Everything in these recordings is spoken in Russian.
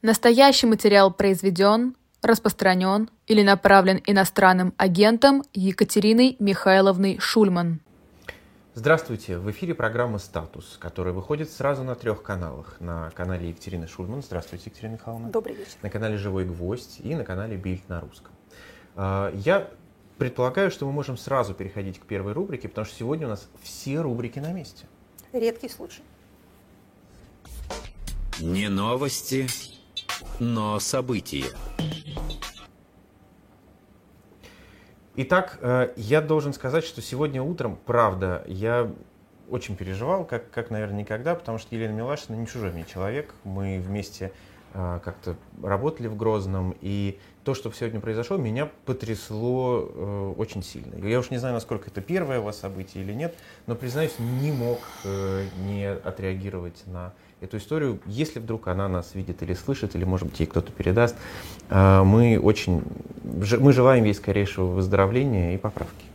Настоящий материал произведен, распространен или направлен иностранным агентом Екатериной Михайловной Шульман. Здравствуйте! В эфире программа «Статус», которая выходит сразу на трех каналах. На канале Екатерины Шульман. Здравствуйте, Екатерина Михайловна. Добрый вечер. На канале «Живой гвоздь» и на канале «Бильд на русском». А, я предполагаю, что мы можем сразу переходить к первой рубрике, потому что сегодня у нас все рубрики на месте. Редкий случай. Не новости, но события. Итак, э, я должен сказать, что сегодня утром, правда, я очень переживал, как, как, наверное, никогда, потому что Елена Милашина не чужой мне человек. Мы вместе э, как-то работали в Грозном, и то, что сегодня произошло, меня потрясло э, очень сильно. Я уж не знаю, насколько это первое у вас событие или нет, но, признаюсь, не мог э, не отреагировать на эту историю. Если вдруг она нас видит или слышит, или, может быть, ей кто-то передаст, э, мы очень, мы желаем ей скорейшего выздоровления и поправки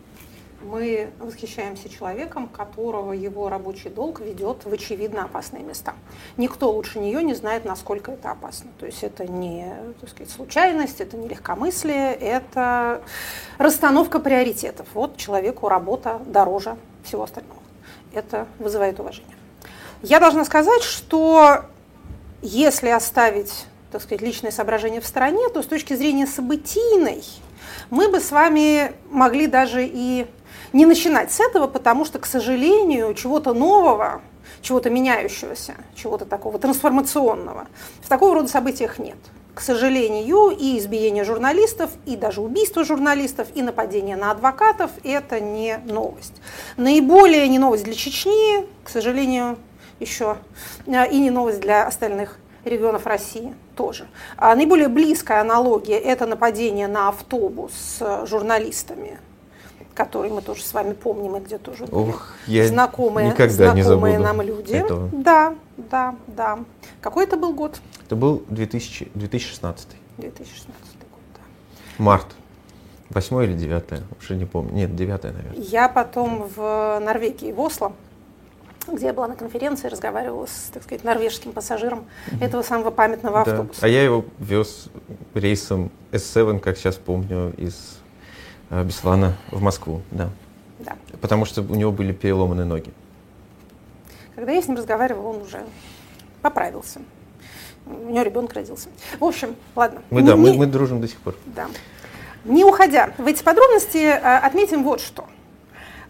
мы восхищаемся человеком, которого его рабочий долг ведет в очевидно опасные места. Никто лучше нее не знает, насколько это опасно. То есть это не так сказать, случайность, это не легкомыслие, это расстановка приоритетов. Вот человеку работа дороже всего остального. Это вызывает уважение. Я должна сказать, что если оставить так сказать, личные соображения в стороне, то с точки зрения событийной мы бы с вами могли даже и не начинать с этого, потому что, к сожалению, чего-то нового, чего-то меняющегося, чего-то такого трансформационного в такого рода событиях нет. К сожалению, и избиение журналистов, и даже убийство журналистов, и нападение на адвокатов – это не новость. Наиболее не новость для Чечни, к сожалению, еще, э, и не новость для остальных регионов России тоже. А наиболее близкая аналогия – это нападение на автобус с журналистами который мы тоже с вами помним и где тоже Ох, я знакомые, никогда знакомые не нам люди. Этого. Да, да, да. Какой это был год? Это был 2000, 2016. 2016 год, да. Март. Восьмое или девятое, уже не помню. Нет, девятое, наверное. Я потом в Норвегии, в Осло, где я была на конференции, разговаривала с, так сказать, норвежским пассажиром mm-hmm. этого самого памятного да. автобуса. А я его вез рейсом S7, как сейчас помню, из Э, Беслана в Москву, да. Да. Потому что у него были переломаны ноги. Когда я с ним разговаривала, он уже поправился. У него ребенок родился. В общем, ладно. Мы, не, да, мы, мы дружим до сих пор. Да. Не уходя в эти подробности, э, отметим вот что.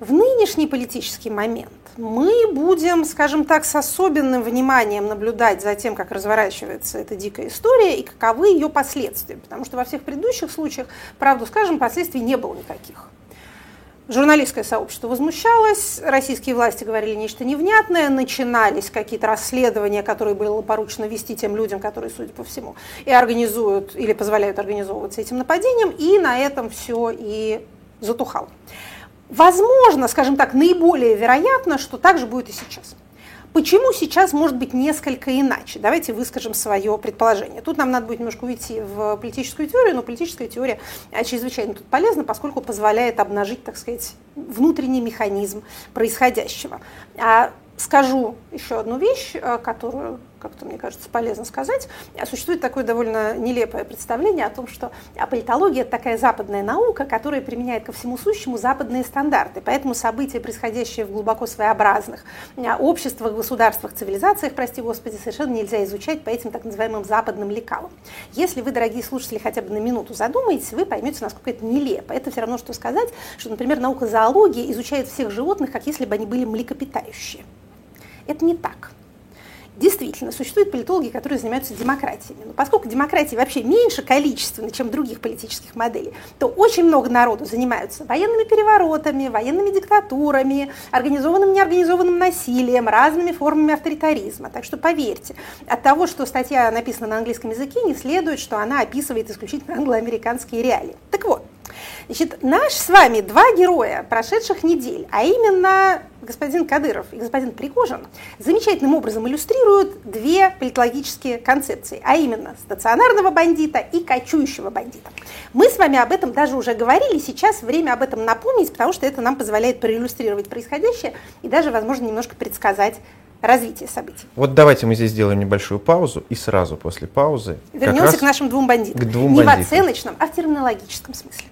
В нынешний политический момент мы будем, скажем так, с особенным вниманием наблюдать за тем, как разворачивается эта дикая история и каковы ее последствия. Потому что во всех предыдущих случаях, правду скажем, последствий не было никаких. Журналистское сообщество возмущалось, российские власти говорили нечто невнятное, начинались какие-то расследования, которые было поручено вести тем людям, которые, судя по всему, и организуют или позволяют организовываться этим нападением, и на этом все и затухало. Возможно, скажем так, наиболее вероятно, что так же будет и сейчас. Почему сейчас может быть несколько иначе? Давайте выскажем свое предположение. Тут нам надо будет немножко уйти в политическую теорию, но политическая теория чрезвычайно тут полезна, поскольку позволяет обнажить, так сказать, внутренний механизм происходящего. А скажу еще одну вещь, э, которую как-то, мне кажется, полезно сказать. Существует такое довольно нелепое представление о том, что политология – это такая западная наука, которая применяет ко всему сущему западные стандарты. Поэтому события, происходящие в глубоко своеобразных а, обществах, государствах, цивилизациях, прости господи, совершенно нельзя изучать по этим так называемым западным лекалам. Если вы, дорогие слушатели, хотя бы на минуту задумаетесь, вы поймете, насколько это нелепо. Это все равно, что сказать, что, например, наука зоологии изучает всех животных, как если бы они были млекопитающие. Это не так. Действительно, существуют политологи, которые занимаются демократиями. Но поскольку демократии вообще меньше количественно, чем других политических моделей, то очень много народу занимаются военными переворотами, военными диктатурами, организованным неорганизованным насилием, разными формами авторитаризма. Так что поверьте, от того, что статья написана на английском языке, не следует, что она описывает исключительно англоамериканские реалии. Так вот, Значит, наш с вами два героя прошедших недель, а именно господин Кадыров и господин Пригожин, замечательным образом иллюстрируют две политологические концепции, а именно стационарного бандита и кочующего бандита. Мы с вами об этом даже уже говорили, сейчас время об этом напомнить, потому что это нам позволяет проиллюстрировать происходящее и даже, возможно, немножко предсказать развития событий. Вот давайте мы здесь сделаем небольшую паузу и сразу после паузы вернемся к нашим двум бандитам. К двум Не бандитам. в оценочном, а в терминологическом смысле.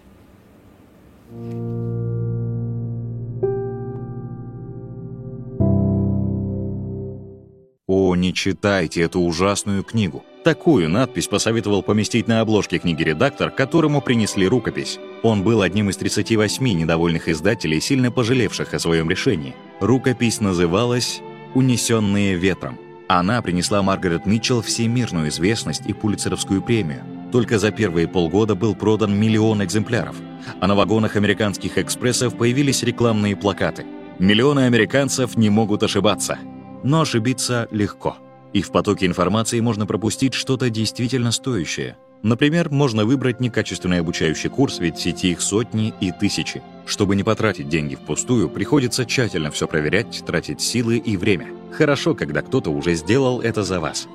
О, не читайте эту ужасную книгу. Такую надпись посоветовал поместить на обложке книги редактор, которому принесли рукопись. Он был одним из 38 недовольных издателей, сильно пожалевших о своем решении. Рукопись называлась «Унесенные ветром». Она принесла Маргарет Митчелл всемирную известность и пулицеровскую премию. Только за первые полгода был продан миллион экземпляров, а на вагонах американских экспрессов появились рекламные плакаты. Миллионы американцев не могут ошибаться. Но ошибиться легко. И в потоке информации можно пропустить что-то действительно стоящее. Например, можно выбрать некачественный обучающий курс, ведь в сети их сотни и тысячи. Чтобы не потратить деньги впустую, приходится тщательно все проверять, тратить силы и время. Хорошо, когда кто-то уже сделал это за вас.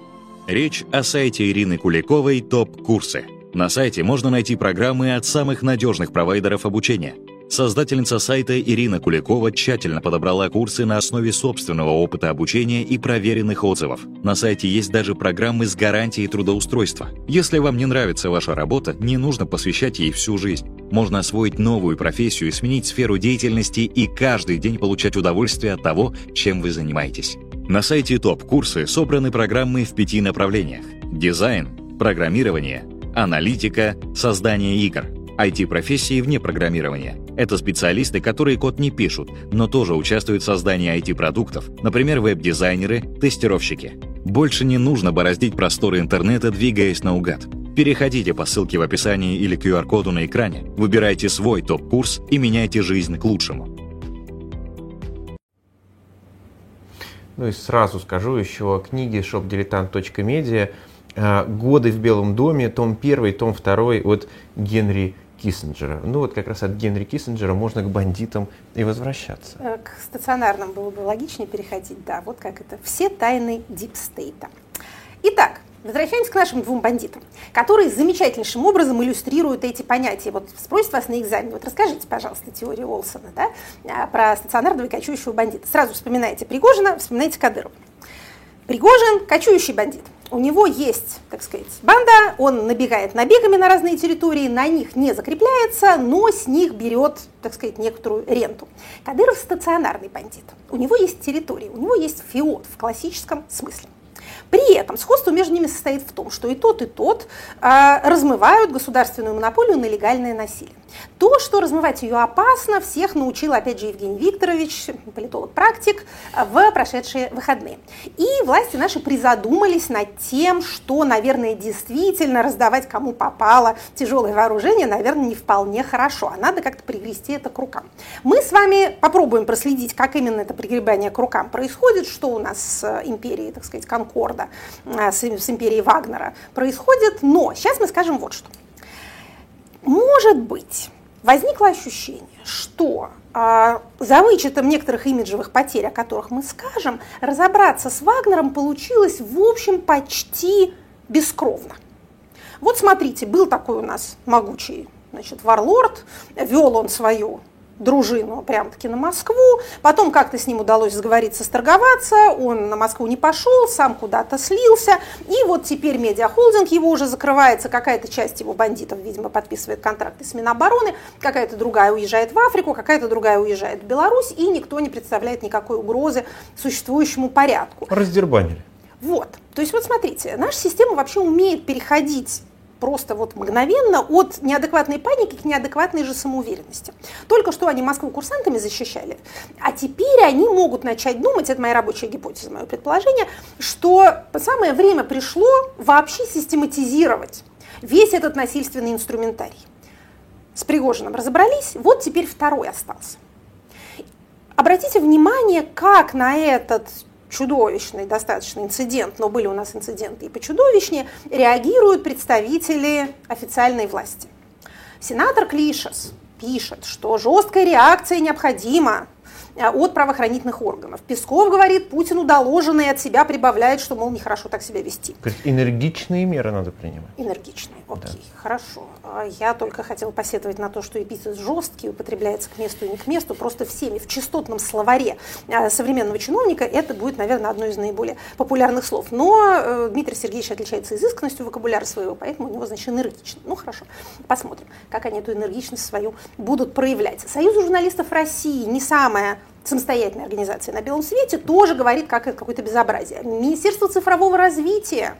Речь о сайте Ирины Куликовой «Топ-курсы». На сайте можно найти программы от самых надежных провайдеров обучения. Создательница сайта Ирина Куликова тщательно подобрала курсы на основе собственного опыта обучения и проверенных отзывов. На сайте есть даже программы с гарантией трудоустройства. Если вам не нравится ваша работа, не нужно посвящать ей всю жизнь. Можно освоить новую профессию, сменить сферу деятельности и каждый день получать удовольствие от того, чем вы занимаетесь. На сайте ТОП-курсы собраны программы в пяти направлениях. Дизайн, программирование, аналитика, создание игр – IT-профессии вне программирования. Это специалисты, которые код не пишут, но тоже участвуют в создании IT-продуктов, например, веб-дизайнеры, тестировщики. Больше не нужно бороздить просторы интернета, двигаясь наугад. Переходите по ссылке в описании или QR-коду на экране, выбирайте свой топ-курс и меняйте жизнь к лучшему. Ну и сразу скажу еще о книге shopdilettant.media «Годы в Белом доме», том 1, том 2 от Генри Киссинджера. Ну вот как раз от Генри Киссинджера можно к бандитам и возвращаться. К стационарным было бы логичнее переходить, да, вот как это. Все тайны дипстейта. Итак, Возвращаемся к нашим двум бандитам, которые замечательнейшим образом иллюстрируют эти понятия. Вот спросят вас на экзамене, вот расскажите, пожалуйста, теорию Олсона да, а, про стационарного и кочующего бандита. Сразу вспоминаете Пригожина, вспоминаете Кадырова. Пригожин – кочующий бандит. У него есть, так сказать, банда, он набегает набегами на разные территории, на них не закрепляется, но с них берет, так сказать, некоторую ренту. Кадыров – стационарный бандит. У него есть территория, у него есть фиот в классическом смысле. При этом сходство между ними состоит в том, что и тот, и тот э, размывают государственную монополию на легальное насилие. То, что размывать ее опасно, всех научил, опять же, Евгений Викторович, политолог-практик, в прошедшие выходные. И власти наши призадумались над тем, что, наверное, действительно раздавать кому попало тяжелое вооружение, наверное, не вполне хорошо, а надо как-то пригрести это к рукам. Мы с вами попробуем проследить, как именно это пригребание к рукам происходит, что у нас с империей, так сказать, Конкорда, с, с империей Вагнера происходит, но сейчас мы скажем вот что. Может быть, возникло ощущение, что э, за вычетом некоторых имиджевых потерь, о которых мы скажем, разобраться с Вагнером получилось, в общем, почти бескровно. Вот смотрите, был такой у нас могучий значит, варлорд, вел он свою дружину прямо-таки на Москву. Потом как-то с ним удалось сговориться, сторговаться. Он на Москву не пошел, сам куда-то слился. И вот теперь медиахолдинг его уже закрывается. Какая-то часть его бандитов, видимо, подписывает контракты с Минобороны. Какая-то другая уезжает в Африку, какая-то другая уезжает в Беларусь. И никто не представляет никакой угрозы существующему порядку. Раздербанили. Вот. То есть вот смотрите, наша система вообще умеет переходить просто вот мгновенно от неадекватной паники к неадекватной же самоуверенности. Только что они Москву курсантами защищали, а теперь они могут начать думать, это моя рабочая гипотеза, мое предположение, что самое время пришло вообще систематизировать весь этот насильственный инструментарий. С Пригожиным разобрались, вот теперь второй остался. Обратите внимание, как на этот чудовищный достаточно инцидент, но были у нас инциденты и почудовищнее, реагируют представители официальной власти. Сенатор Клишес пишет, что жесткая реакция необходима от правоохранительных органов. Песков говорит, Путину доложено и от себя прибавляет, что, мол, нехорошо так себя вести. Энергичные меры надо принимать. Энергичные. Окей, да. хорошо. А я только хотела посетовать на то, что эпитет жесткий употребляется к месту и не к месту. Просто всеми в частотном словаре а, современного чиновника это будет, наверное, одно из наиболее популярных слов. Но э, Дмитрий Сергеевич отличается изысканностью вокабуляра своего, поэтому у него, значит, энергично. Ну, хорошо, посмотрим, как они эту энергичность свою будут проявлять. Союз журналистов России не самая самостоятельная организация на белом свете, тоже говорит, как какое-то безобразие. Министерство цифрового развития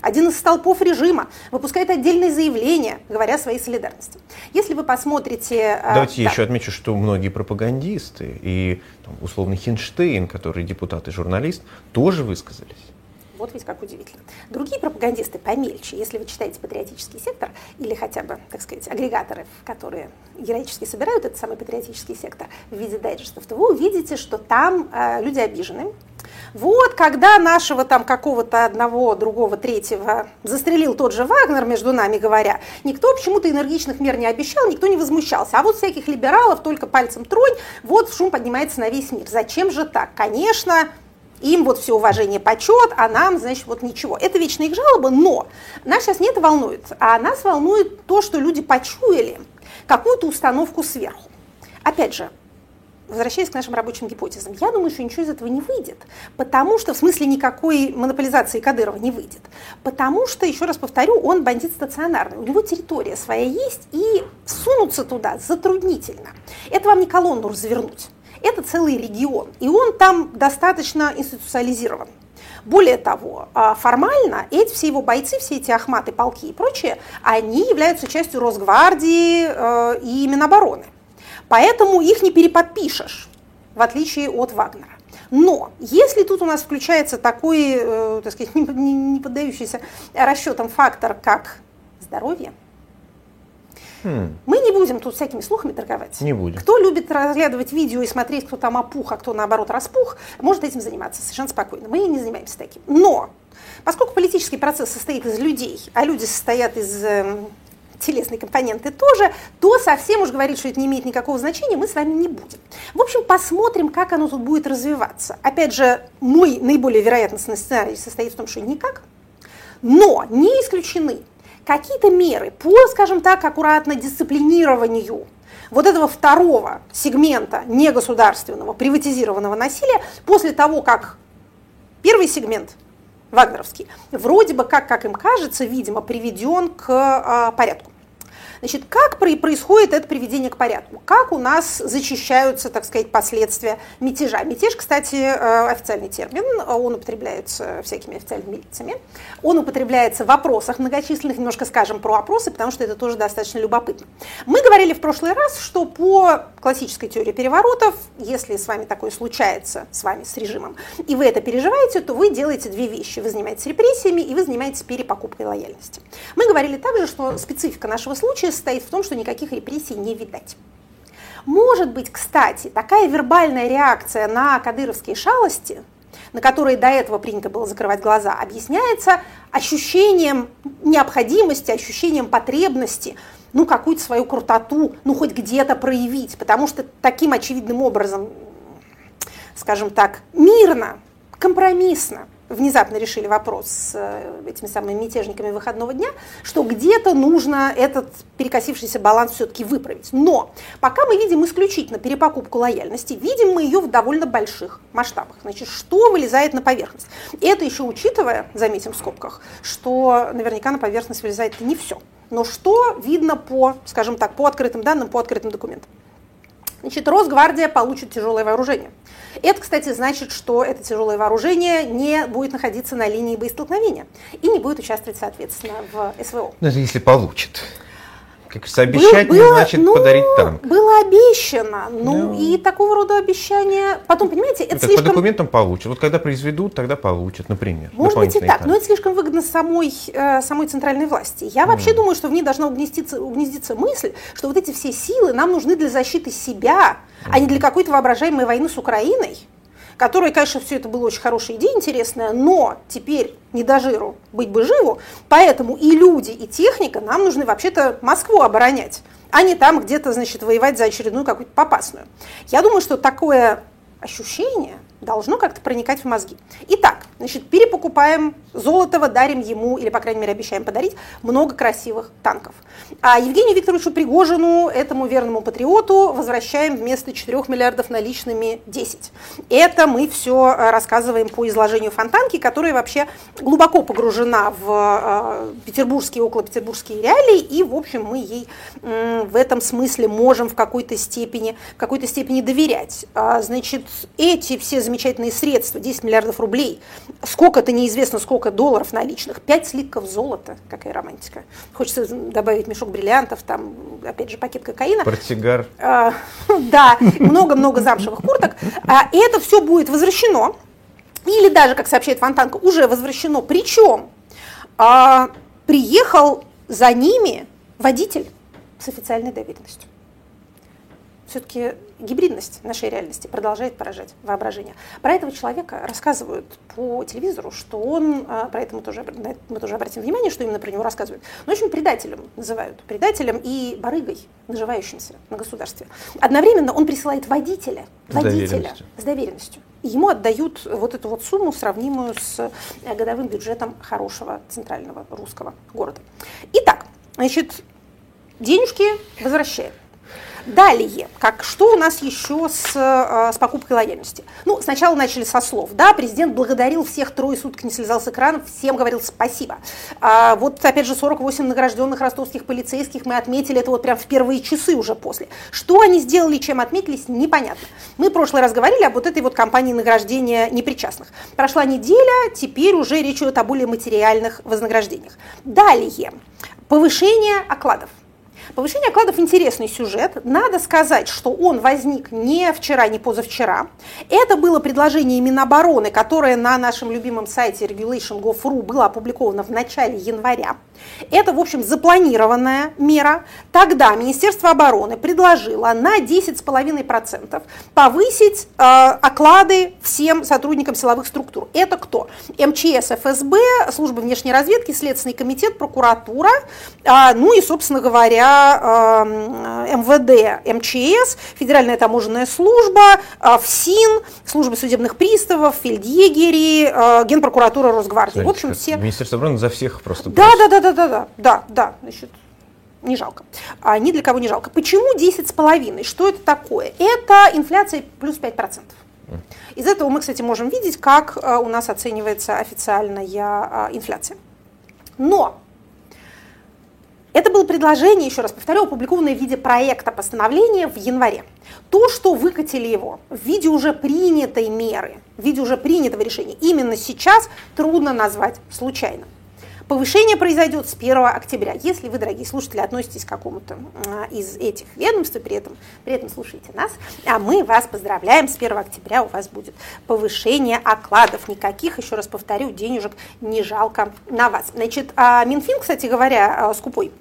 один из столпов режима, выпускает отдельное заявление, говоря о своей солидарности. Если вы посмотрите... А, Давайте я еще отмечу, что многие пропагандисты и там, условно Хинштейн, который депутат и журналист, тоже высказались. Вот ведь как удивительно. Другие пропагандисты помельче, если вы читаете патриотический сектор или хотя бы, так сказать, агрегаторы, которые героически собирают этот самый патриотический сектор в виде дайджестов, то вы увидите, что там э, люди обижены, вот, когда нашего там какого-то одного, другого, третьего застрелил тот же Вагнер, между нами говоря, никто почему-то энергичных мер не обещал, никто не возмущался. А вот всяких либералов только пальцем тронь, вот шум поднимается на весь мир. Зачем же так? Конечно, им вот все уважение, почет, а нам, значит, вот ничего. Это вечно их жалоба, но нас сейчас не это волнует, а нас волнует то, что люди почуяли какую-то установку сверху. Опять же, возвращаясь к нашим рабочим гипотезам, я думаю, что ничего из этого не выйдет, потому что, в смысле, никакой монополизации Кадырова не выйдет, потому что, еще раз повторю, он бандит стационарный, у него территория своя есть, и сунуться туда затруднительно. Это вам не колонну развернуть, это целый регион, и он там достаточно институциализирован. Более того, а, формально эти все его бойцы, все эти ахматы, полки и прочее, они являются частью Росгвардии э, и Минобороны. Поэтому их не переподпишешь, в отличие от Вагнера. Но если тут у нас включается такой, э, так сказать, не, поддающийся расчетам фактор, как здоровье, хм. мы не будем тут всякими слухами торговать. Не будем. Кто любит разглядывать видео и смотреть, кто там опух, а кто наоборот распух, может этим заниматься совершенно спокойно. Мы не занимаемся таким. Но поскольку политический процесс состоит из людей, а люди состоят из эм, телесные компоненты тоже, то совсем уж говорить, что это не имеет никакого значения, мы с вами не будем. В общем, посмотрим, как оно тут будет развиваться. Опять же, мой наиболее вероятностный сценарий состоит в том, что никак, но не исключены какие-то меры по, скажем так, аккуратно дисциплинированию вот этого второго сегмента негосударственного приватизированного насилия после того, как первый сегмент вагнеровский, вроде бы, как, как им кажется, видимо, приведен к а, порядку. Значит, как происходит это приведение к порядку? Как у нас зачищаются, так сказать, последствия мятежа? Мятеж, кстати, э, официальный термин, он употребляется всякими официальными лицами. Он употребляется в вопросах многочисленных, немножко скажем про опросы, потому что это тоже достаточно любопытно. Мы говорили в прошлый раз, что по классической теории переворотов, если с вами такое случается, с вами, с режимом, и вы это переживаете, то вы делаете две вещи. Вы занимаетесь репрессиями, и вы занимаетесь перепокупкой лояльности. Мы говорили также, что специфика нашего случая состоит в том, что никаких репрессий не видать. Может быть, кстати, такая вербальная реакция на кадыровские шалости, на которые до этого принято было закрывать глаза, объясняется ощущением необходимости, ощущением потребности, ну, какую-то свою крутоту, ну, хоть где-то проявить, потому что таким очевидным образом, скажем так, мирно, компромиссно внезапно решили вопрос с э, этими самыми мятежниками выходного дня, что где-то нужно этот перекосившийся баланс все-таки выправить. Но пока мы видим исключительно перепокупку лояльности, видим мы ее в довольно больших масштабах. Значит, что вылезает на поверхность? И это еще учитывая, заметим в скобках, что наверняка на поверхность вылезает не все. Но что видно по, скажем так, по открытым данным, по открытым документам? Значит, Росгвардия получит тяжелое вооружение. Это, кстати, значит, что это тяжелое вооружение не будет находиться на линии боестолкновения и не будет участвовать, соответственно, в СВО. Даже если получит. Как обещать было, не значит ну, подарить танк. Было обещано. Ну, ну, и такого рода обещания. Потом, понимаете, это ну, слишком... По документам получат. Вот когда произведут, тогда получат, например. Может быть и так, танк. но это слишком выгодно самой, э, самой центральной власти. Я вообще mm. думаю, что в ней должна угнездиться, угнездиться мысль, что вот эти все силы нам нужны для защиты себя, mm. а не для какой-то воображаемой войны с Украиной которая, конечно, все это было очень хорошая идея, интересная, но теперь не до жиру, быть бы живу, поэтому и люди, и техника нам нужны вообще-то Москву оборонять, а не там где-то, значит, воевать за очередную какую-то попасную. Я думаю, что такое ощущение должно как-то проникать в мозги. Итак, значит, перепокупаем Золотого, дарим ему, или, по крайней мере, обещаем подарить, много красивых танков. А Евгению Викторовичу Пригожину, этому верному патриоту, возвращаем вместо 4 миллиардов наличными 10. Это мы все э, рассказываем по изложению Фонтанки, которая вообще глубоко погружена в э, петербургские, около петербургские реалии, и, в общем, мы ей в этом смысле можем в какой-то степени, в какой-то степени доверять. А, значит, эти все замечательные средства, 10 миллиардов рублей, сколько-то неизвестно, сколько долларов наличных, 5 слитков золота, какая романтика. Хочется добавить мешок бриллиантов, там, опять же, пакет кокаина. Портсигар. А, да, много-много замшевых курток. А, и это все будет возвращено, или даже, как сообщает Фонтанка, уже возвращено. Причем а, приехал за ними водитель с официальной доверенностью все-таки гибридность нашей реальности продолжает поражать воображение. Про этого человека рассказывают по телевизору, что он, а, про это мы тоже, мы тоже обратим внимание, что именно про него рассказывают, но очень предателем называют, предателем и барыгой, наживающимся на государстве. Одновременно он присылает водителя, водителя с доверенностью. С доверенностью. И ему отдают вот эту вот сумму, сравнимую с э, годовым бюджетом хорошего центрального русского города. Итак, значит, денежки возвращаем. Далее, как, что у нас еще с, э, с покупкой лояльности? Ну, сначала начали со слов. Да, президент благодарил всех, трое суток не слезал с экрана, всем говорил спасибо. А, вот, опять же, 48 награжденных ростовских полицейских мы отметили это вот прям в первые часы уже после. Что они сделали, чем отметились, непонятно. Мы в прошлый раз говорили об вот этой вот кампании награждения непричастных. Прошла неделя, теперь уже речь идет о более материальных вознаграждениях. Далее, повышение окладов. Повышение окладов – интересный сюжет. Надо сказать, что он возник не вчера, не позавчера. Это было предложение Минобороны, которое на нашем любимом сайте regulation.gov.ru было опубликовано в начале января. Это, в общем, запланированная мера. Тогда Министерство обороны предложило на 10,5% повысить э, оклады всем сотрудникам силовых структур. Это кто? МЧС, ФСБ, служба внешней разведки, Следственный комитет, прокуратура, э, ну и, собственно говоря, э, МВД, МЧС, Федеральная таможенная служба, э, ФСИН, служба судебных приставов, фельдъегери, э, Генпрокуратура Росгвардии. Смотрите, в общем, все... Министерство обороны за всех просто. Да, да, да, да, да, да, да, да, значит, не жалко. А, ни для кого не жалко. Почему 10,5? Что это такое? Это инфляция плюс 5%. Из этого мы, кстати, можем видеть, как а, у нас оценивается официальная а, инфляция. Но это было предложение, еще раз повторю, опубликованное в виде проекта постановления в январе. То, что выкатили его в виде уже принятой меры, в виде уже принятого решения, именно сейчас трудно назвать случайным. Повышение произойдет с 1 октября. Если вы, дорогие слушатели, относитесь к какому-то а, из этих ведомств, и при этом, при этом слушаете нас, а мы вас поздравляем, с 1 октября у вас будет повышение окладов. Никаких, еще раз повторю, денежек не жалко на вас. Значит, а Минфин, кстати говоря, а, скупой,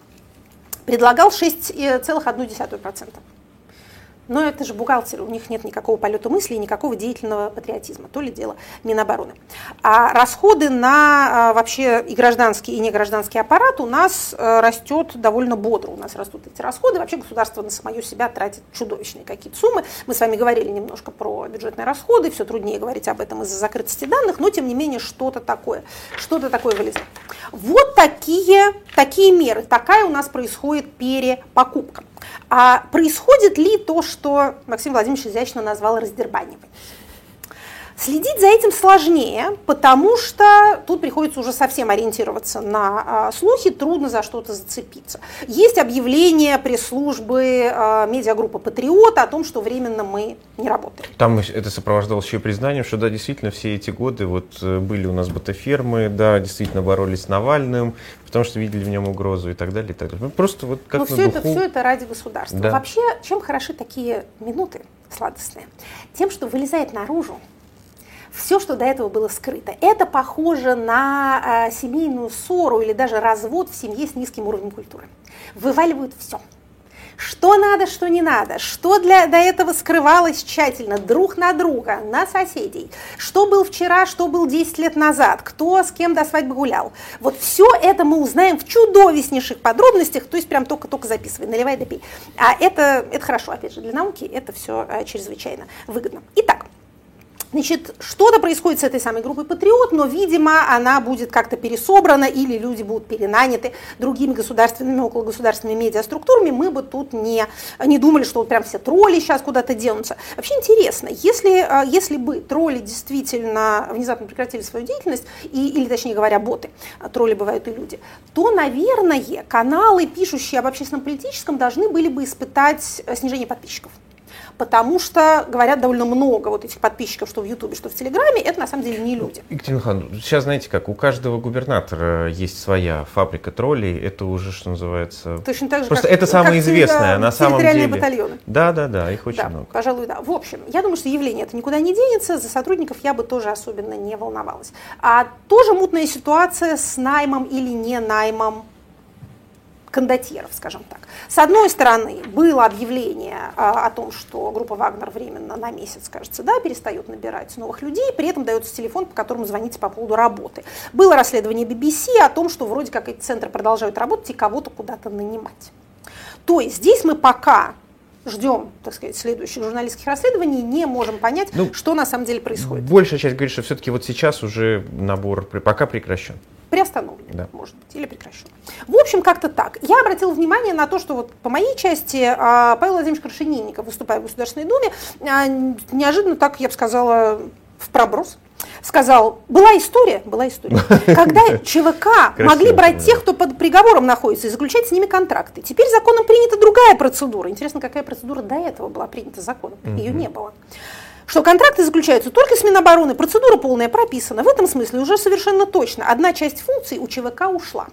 предлагал 6,1%. Но это же бухгалтеры, у них нет никакого полета мысли и никакого деятельного патриотизма, то ли дело Минобороны. А расходы на а, вообще и гражданский, и негражданский аппарат у нас а, растет довольно бодро. У нас растут эти расходы. Вообще государство на самое себя тратит чудовищные какие-то суммы. Мы с вами говорили немножко про бюджетные расходы, все труднее говорить об этом из-за закрытости данных, но тем не менее что-то такое, что-то такое вылезает. Вот такие, такие меры, такая у нас происходит перепокупка. А происходит ли то, что Максим Владимирович изящно назвал раздербаниванием? Следить за этим сложнее, потому что тут приходится уже совсем ориентироваться на а, слухи, трудно за что-то зацепиться. Есть объявление пресс-службы а, медиагруппы «Патриот» о том, что временно мы не работаем. Там это сопровождалось еще и признанием, что да, действительно, все эти годы вот э, были у нас ботафермы, да, действительно боролись с Навальным, потому что видели в нем угрозу и так далее. И так далее. Ну, просто вот как Но все, духу... это, все это ради государства. Да. Вообще, чем хороши такие минуты сладостные? Тем, что вылезает наружу все, что до этого было скрыто. Это похоже на э, семейную ссору или даже развод в семье с низким уровнем культуры. Вываливают все. Что надо, что не надо, что для, до этого скрывалось тщательно друг на друга, на соседей, что был вчера, что был 10 лет назад, кто с кем до свадьбы гулял. Вот все это мы узнаем в чудовищнейших подробностях, то есть прям только-только записывай, наливай да А это, это хорошо, опять же, для науки это все а, чрезвычайно выгодно. Итак, Значит, что-то происходит с этой самой группой «Патриот», но, видимо, она будет как-то пересобрана или люди будут перенаняты другими государственными, окологосударственными медиаструктурами. Мы бы тут не, не думали, что вот прям все тролли сейчас куда-то денутся. Вообще интересно, если, а, если бы тролли действительно внезапно прекратили свою деятельность, и, или, точнее говоря, боты, а тролли бывают и люди, то, наверное, каналы, пишущие об общественном политическом, должны были бы испытать э, снижение подписчиков потому что говорят довольно много вот этих подписчиков, что в Ютубе, что в Телеграме, это на самом деле не люди. Екатерина Хан, сейчас знаете как, у каждого губернатора есть своя фабрика троллей, это уже, что называется... Точно так же, Просто как, это самое известное, на самом деле. батальоны. Да, да, да, их очень да, много. пожалуй, да. В общем, я думаю, что явление это никуда не денется, за сотрудников я бы тоже особенно не волновалась. А тоже мутная ситуация с наймом или не наймом кондотьеров, скажем так. С одной стороны, было объявление а, о том, что группа «Вагнер» временно на месяц, кажется, да, перестает набирать новых людей, при этом дается телефон, по которому звоните по поводу работы. Было расследование BBC о том, что вроде как эти центры продолжают работать и кого-то куда-то нанимать. То есть здесь мы пока ждем, так сказать, следующих журналистских расследований, не можем понять, ну, что на самом деле происходит. Большая часть говорит, что все-таки вот сейчас уже набор пока прекращен приостановлен, да. может быть, или прекращен. В общем, как-то так. Я обратила внимание на то, что вот по моей части а, Павел Владимирович Крашенинников, выступая в Государственной Думе, а, неожиданно так, я бы сказала, в проброс, сказал, была история, была история, когда ЧВК могли брать тех, кто под приговором находится, и заключать с ними контракты. Теперь законом принята другая процедура. Интересно, какая процедура до этого была принята законом? Ее не было что контракты заключаются только с Минобороны, процедура полная прописана. В этом смысле уже совершенно точно одна часть функций у ЧВК ушла.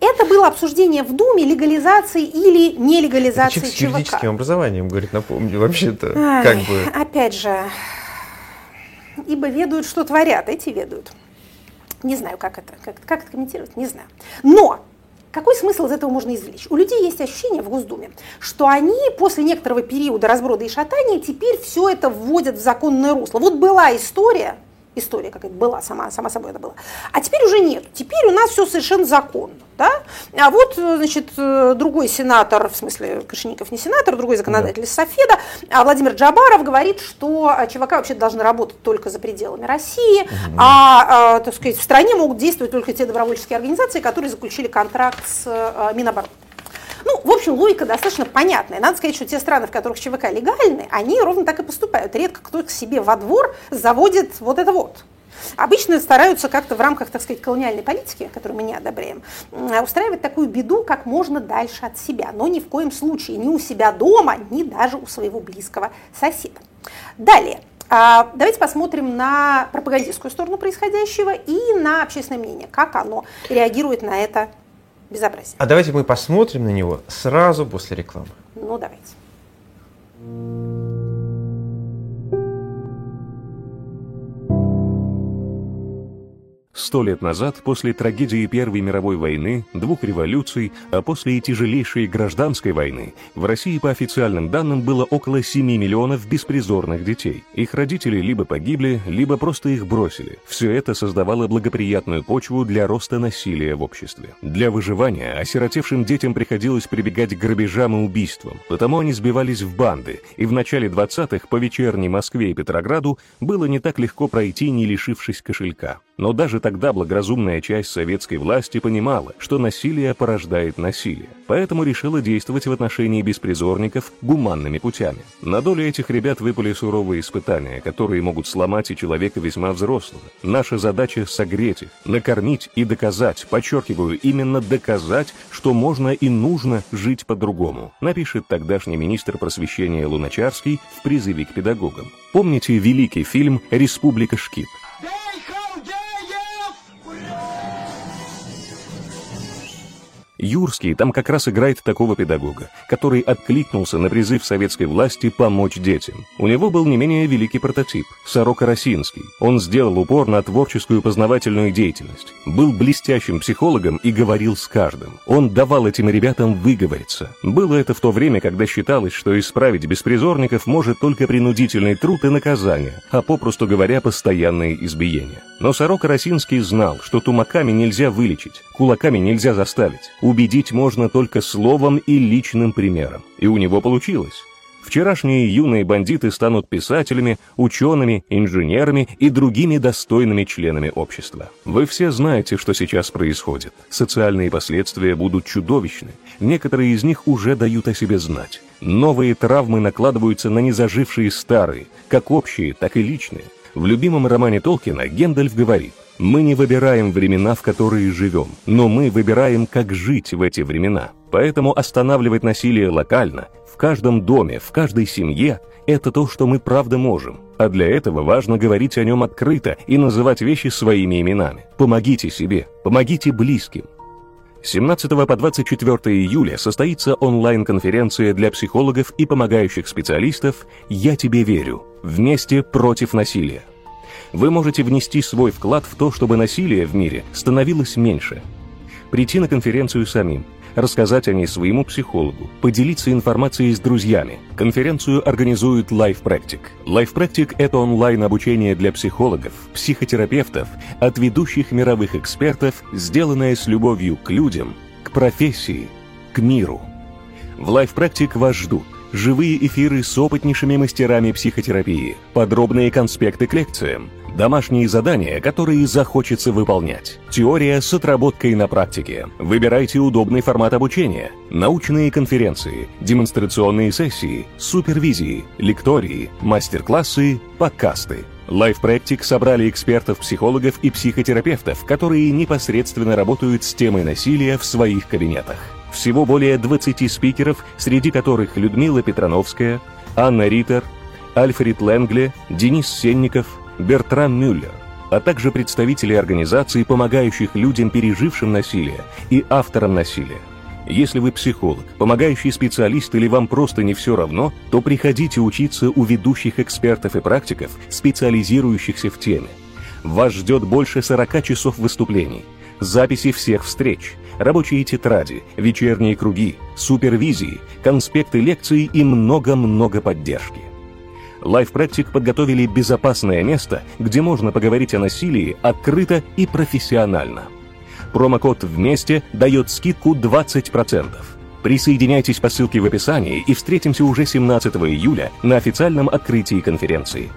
Это было обсуждение в Думе легализации или нелегализации Это ЧВК. с юридическим образованием, говорит, напомню, вообще-то, как бы... Опять же, ибо ведают, что творят, эти ведают. Не знаю, как это, как, как это комментировать, не знаю. Но какой смысл из этого можно извлечь? У людей есть ощущение в Госдуме, что они после некоторого периода разброда и шатания теперь все это вводят в законное русло. Вот была история, история какая-то была, сама, сама собой это была. А теперь уже нет. Теперь у нас все совершенно законно. Да? А вот, значит, другой сенатор, в смысле, Кашинников не сенатор, другой законодатель из Софеда, а Владимир Джабаров говорит, что ЧВК вообще должны работать только за пределами России, угу. а, так сказать, в стране могут действовать только те добровольческие организации, которые заключили контракт с а, Минобороны. Ну, в общем, логика достаточно понятная. Надо сказать, что те страны, в которых ЧВК легальны, они ровно так и поступают. Редко кто к себе во двор заводит вот это вот. Обычно стараются как-то в рамках, так сказать, колониальной политики, которую мы не одобряем, устраивать такую беду как можно дальше от себя, но ни в коем случае ни у себя дома, ни даже у своего близкого соседа. Далее. А, давайте посмотрим на пропагандистскую сторону происходящего и на общественное мнение, как оно реагирует на это безобразие. А давайте мы посмотрим на него сразу после рекламы. Ну, давайте. Сто лет назад, после трагедии Первой мировой войны, двух революций, а после и тяжелейшей гражданской войны, в России по официальным данным было около 7 миллионов беспризорных детей. Их родители либо погибли, либо просто их бросили. Все это создавало благоприятную почву для роста насилия в обществе. Для выживания осиротевшим детям приходилось прибегать к грабежам и убийствам, потому они сбивались в банды, и в начале 20-х по вечерней Москве и Петрограду было не так легко пройти, не лишившись кошелька. Но даже тогда благоразумная часть советской власти понимала, что насилие порождает насилие, поэтому решила действовать в отношении беспризорников гуманными путями. На долю этих ребят выпали суровые испытания, которые могут сломать и человека весьма взрослого. Наша задача — согреть их, накормить и доказать, подчеркиваю, именно доказать, что можно и нужно жить по-другому, напишет тогдашний министр просвещения Луначарский в призыве к педагогам. Помните великий фильм «Республика Шкип»? Юрский там как раз играет такого педагога, который откликнулся на призыв советской власти помочь детям. У него был не менее великий прототип – Сорока Росинский. Он сделал упор на творческую познавательную деятельность, был блестящим психологом и говорил с каждым. Он давал этим ребятам выговориться. Было это в то время, когда считалось, что исправить беспризорников может только принудительный труд и наказание, а попросту говоря, постоянные избиения. Но Сорока Росинский знал, что тумаками нельзя вылечить, кулаками нельзя заставить, убедить можно только словом и личным примером. И у него получилось. Вчерашние юные бандиты станут писателями, учеными, инженерами и другими достойными членами общества. Вы все знаете, что сейчас происходит. Социальные последствия будут чудовищны. Некоторые из них уже дают о себе знать. Новые травмы накладываются на незажившие старые, как общие, так и личные. В любимом романе Толкина Гендальф говорит, «Мы не выбираем времена, в которые живем, но мы выбираем, как жить в эти времена. Поэтому останавливать насилие локально, в каждом доме, в каждой семье – это то, что мы правда можем. А для этого важно говорить о нем открыто и называть вещи своими именами. Помогите себе, помогите близким. 17 по 24 июля состоится онлайн-конференция для психологов и помогающих специалистов «Я тебе верю. Вместе против насилия». Вы можете внести свой вклад в то, чтобы насилие в мире становилось меньше. Прийти на конференцию самим – рассказать о ней своему психологу, поделиться информацией с друзьями. Конференцию организует Life Practic. Life Practic – это онлайн-обучение для психологов, психотерапевтов, от ведущих мировых экспертов, сделанное с любовью к людям, к профессии, к миру. В Life Practic вас ждут живые эфиры с опытнейшими мастерами психотерапии, подробные конспекты к лекциям – Домашние задания, которые захочется выполнять. Теория с отработкой на практике. Выбирайте удобный формат обучения. Научные конференции, демонстрационные сессии, супервизии, лектории, мастер-классы, подкасты. Life Practic собрали экспертов-психологов и психотерапевтов, которые непосредственно работают с темой насилия в своих кабинетах. Всего более 20 спикеров, среди которых Людмила Петрановская, Анна Риттер, Альфред Ленгле, Денис Сенников – Бертран Мюллер, а также представители организаций, помогающих людям, пережившим насилие, и авторам насилия. Если вы психолог, помогающий специалист или вам просто не все равно, то приходите учиться у ведущих экспертов и практиков, специализирующихся в теме. Вас ждет больше 40 часов выступлений, записи всех встреч, рабочие тетради, вечерние круги, супервизии, конспекты лекций и много-много поддержки. Practic подготовили безопасное место, где можно поговорить о насилии открыто и профессионально. Промокод «Вместе» дает скидку 20%. Присоединяйтесь по ссылке в описании и встретимся уже 17 июля на официальном открытии конференции.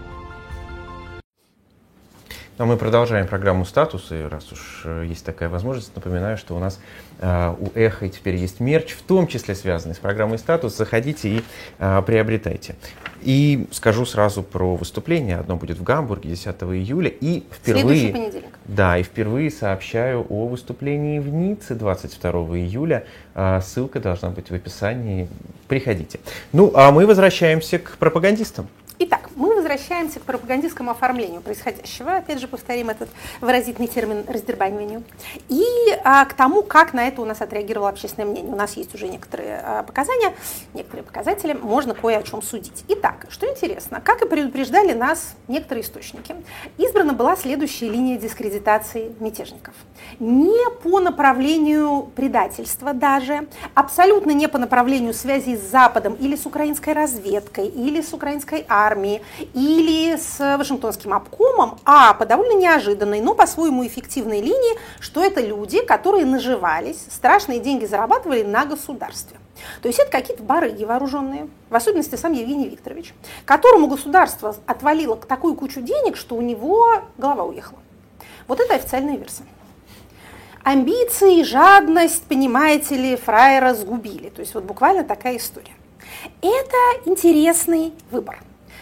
Но мы продолжаем программу «Статус», и раз уж э, есть такая возможность, напоминаю, что у нас э, у «Эхо» теперь есть мерч, в том числе связанный с программой «Статус». Заходите и э, приобретайте. И скажу сразу про выступление. Одно будет в Гамбурге 10 июля. И впервые, понедельник. Да, и впервые сообщаю о выступлении в Ницце 22 июля. Э, ссылка должна быть в описании. Приходите. Ну, а мы возвращаемся к пропагандистам. Итак, мы возвращаемся к пропагандистскому оформлению происходящего, опять же повторим этот выразительный термин раздербаниванию, и а, к тому, как на это у нас отреагировало общественное мнение. У нас есть уже некоторые а, показания, некоторые показатели, можно кое о чем судить. Итак, что интересно, как и предупреждали нас некоторые источники, избрана была следующая линия дискредитации мятежников. Не по направлению предательства даже, абсолютно не по направлению связи с Западом или с украинской разведкой, или с украинской армией, или с Вашингтонским обкомом, а по довольно неожиданной, но по-своему эффективной линии, что это люди, которые наживались, страшные деньги зарабатывали на государстве. То есть это какие-то барыги вооруженные, в особенности сам Евгений Викторович, которому государство отвалило такую кучу денег, что у него голова уехала. Вот это официальная версия. Амбиции, жадность, понимаете ли, фраера сгубили. То есть вот буквально такая история. Это интересный выбор.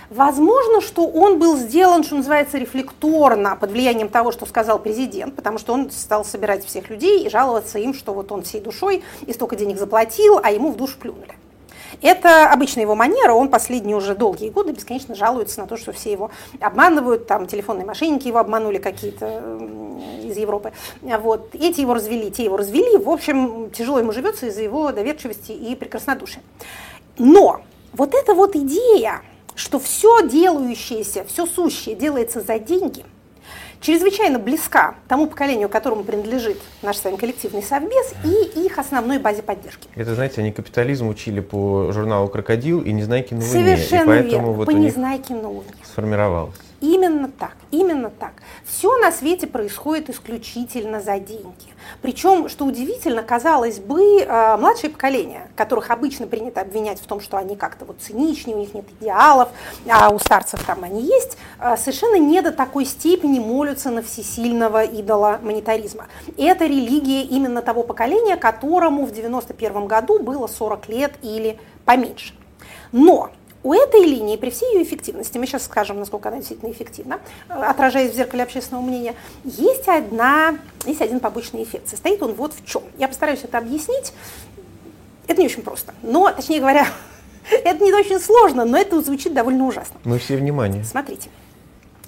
Возможно, что он был сделан, что называется, рефлекторно, под влиянием того, что сказал президент, потому что он стал собирать всех людей и жаловаться им, что вот он всей душой и столько денег заплатил, а ему в душу плюнули. Это обычная его манера, он последние уже долгие годы бесконечно жалуется на то, что все его обманывают, там телефонные мошенники его обманули какие-то из Европы. Вот. Эти его развели, те его развели. В общем, тяжело ему живется из-за его доверчивости и прекраснодушия. Но вот эта вот идея, что все делающееся, все сущее делается за деньги, чрезвычайно близка тому поколению, которому принадлежит наш с вами коллективный совбез и их основной базе поддержки. Это, знаете, они капитализм учили по журналу «Крокодил» и «Незнайки на Луне». Совершенно и поэтому верно, вот по «Незнайке на Луне». Сформировалось. Именно так, именно так. Все на свете происходит исключительно за деньги. Причем, что удивительно, казалось бы, э, младшее поколение, которых обычно принято обвинять в том, что они как-то вот циничнее, у них нет идеалов, а у старцев там они есть, э, совершенно не до такой степени молятся на всесильного идола монетаризма. Это религия именно того поколения, которому в 91 году было 40 лет или поменьше. Но у этой линии, при всей ее эффективности, мы сейчас скажем, насколько она действительно эффективна, э, отражаясь в зеркале общественного мнения, есть, одна, есть один побочный эффект. Состоит он вот в чем. Я постараюсь это объяснить. Это не очень просто. Но, точнее говоря, это не очень сложно, но это звучит довольно ужасно. Мы все внимание. Смотрите.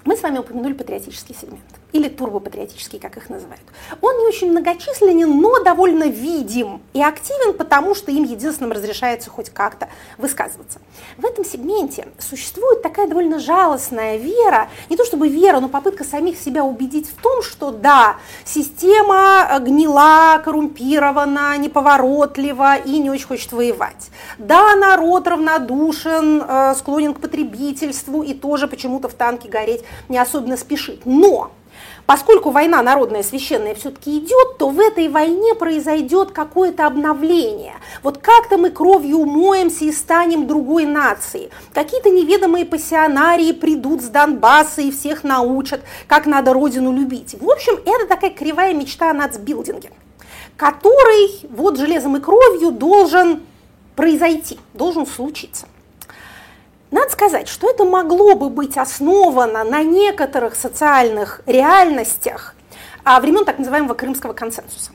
Мы с вами упомянули патриотический сегмент, или турбопатриотический, как их называют. Он не очень многочисленен, но довольно видим и активен, потому что им единственным разрешается хоть как-то высказываться. В этом сегменте существует такая довольно жалостная вера, не то чтобы вера, но попытка самих себя убедить в том, что да, система гнила, коррумпирована, неповоротлива и не очень хочет воевать. Да, народ равнодушен, э, склонен к потребительству и тоже почему-то в танке гореть не особенно спешит. Но Поскольку война народная, священная все-таки идет, то в этой войне произойдет какое-то обновление. Вот как-то мы кровью умоемся и станем другой нацией. Какие-то неведомые пассионарии придут с Донбасса и всех научат, как надо родину любить. В общем, это такая кривая мечта о нацбилдинге, который вот железом и кровью должен произойти, должен случиться. Надо сказать, что это могло бы быть основано на некоторых социальных реальностях а времен так называемого крымского консенсуса.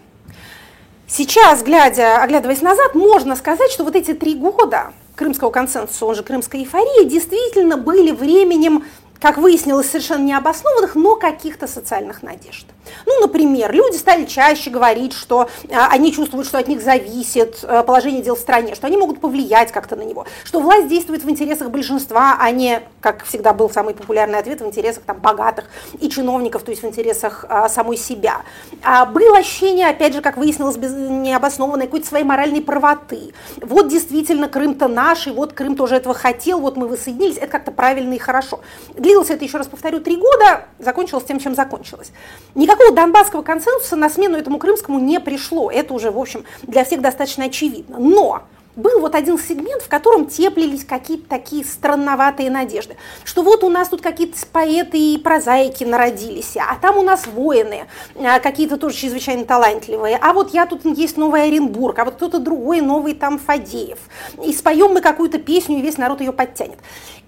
Сейчас, глядя, оглядываясь назад, можно сказать, что вот эти три года крымского консенсуса, он же крымской эйфории, действительно были временем как выяснилось, совершенно необоснованных, но каких-то социальных надежд. Ну, например, люди стали чаще говорить, что а, они чувствуют, что от них зависит а, положение дел в стране, что они могут повлиять как-то на него, что власть действует в интересах большинства, а не, как всегда был самый популярный ответ, в интересах там, богатых и чиновников, то есть в интересах а, самой себя. А, было ощущение, опять же, как выяснилось, необоснованной какой-то своей моральной правоты. Вот действительно Крым-то наш, и вот Крым тоже этого хотел, вот мы воссоединились, это как-то правильно и хорошо. Для Длилось это, еще раз повторю, три года, закончилось тем, чем закончилось. Никакого донбасского консенсуса на смену этому крымскому не пришло. Это уже, в общем, для всех достаточно очевидно. Но был вот один сегмент, в котором теплились какие-то такие странноватые надежды, что вот у нас тут какие-то поэты и прозаики народились, а там у нас воины, а, какие-то тоже чрезвычайно талантливые, а вот я тут есть новый Оренбург, а вот кто-то другой новый там Фадеев, и споем мы какую-то песню, и весь народ ее подтянет.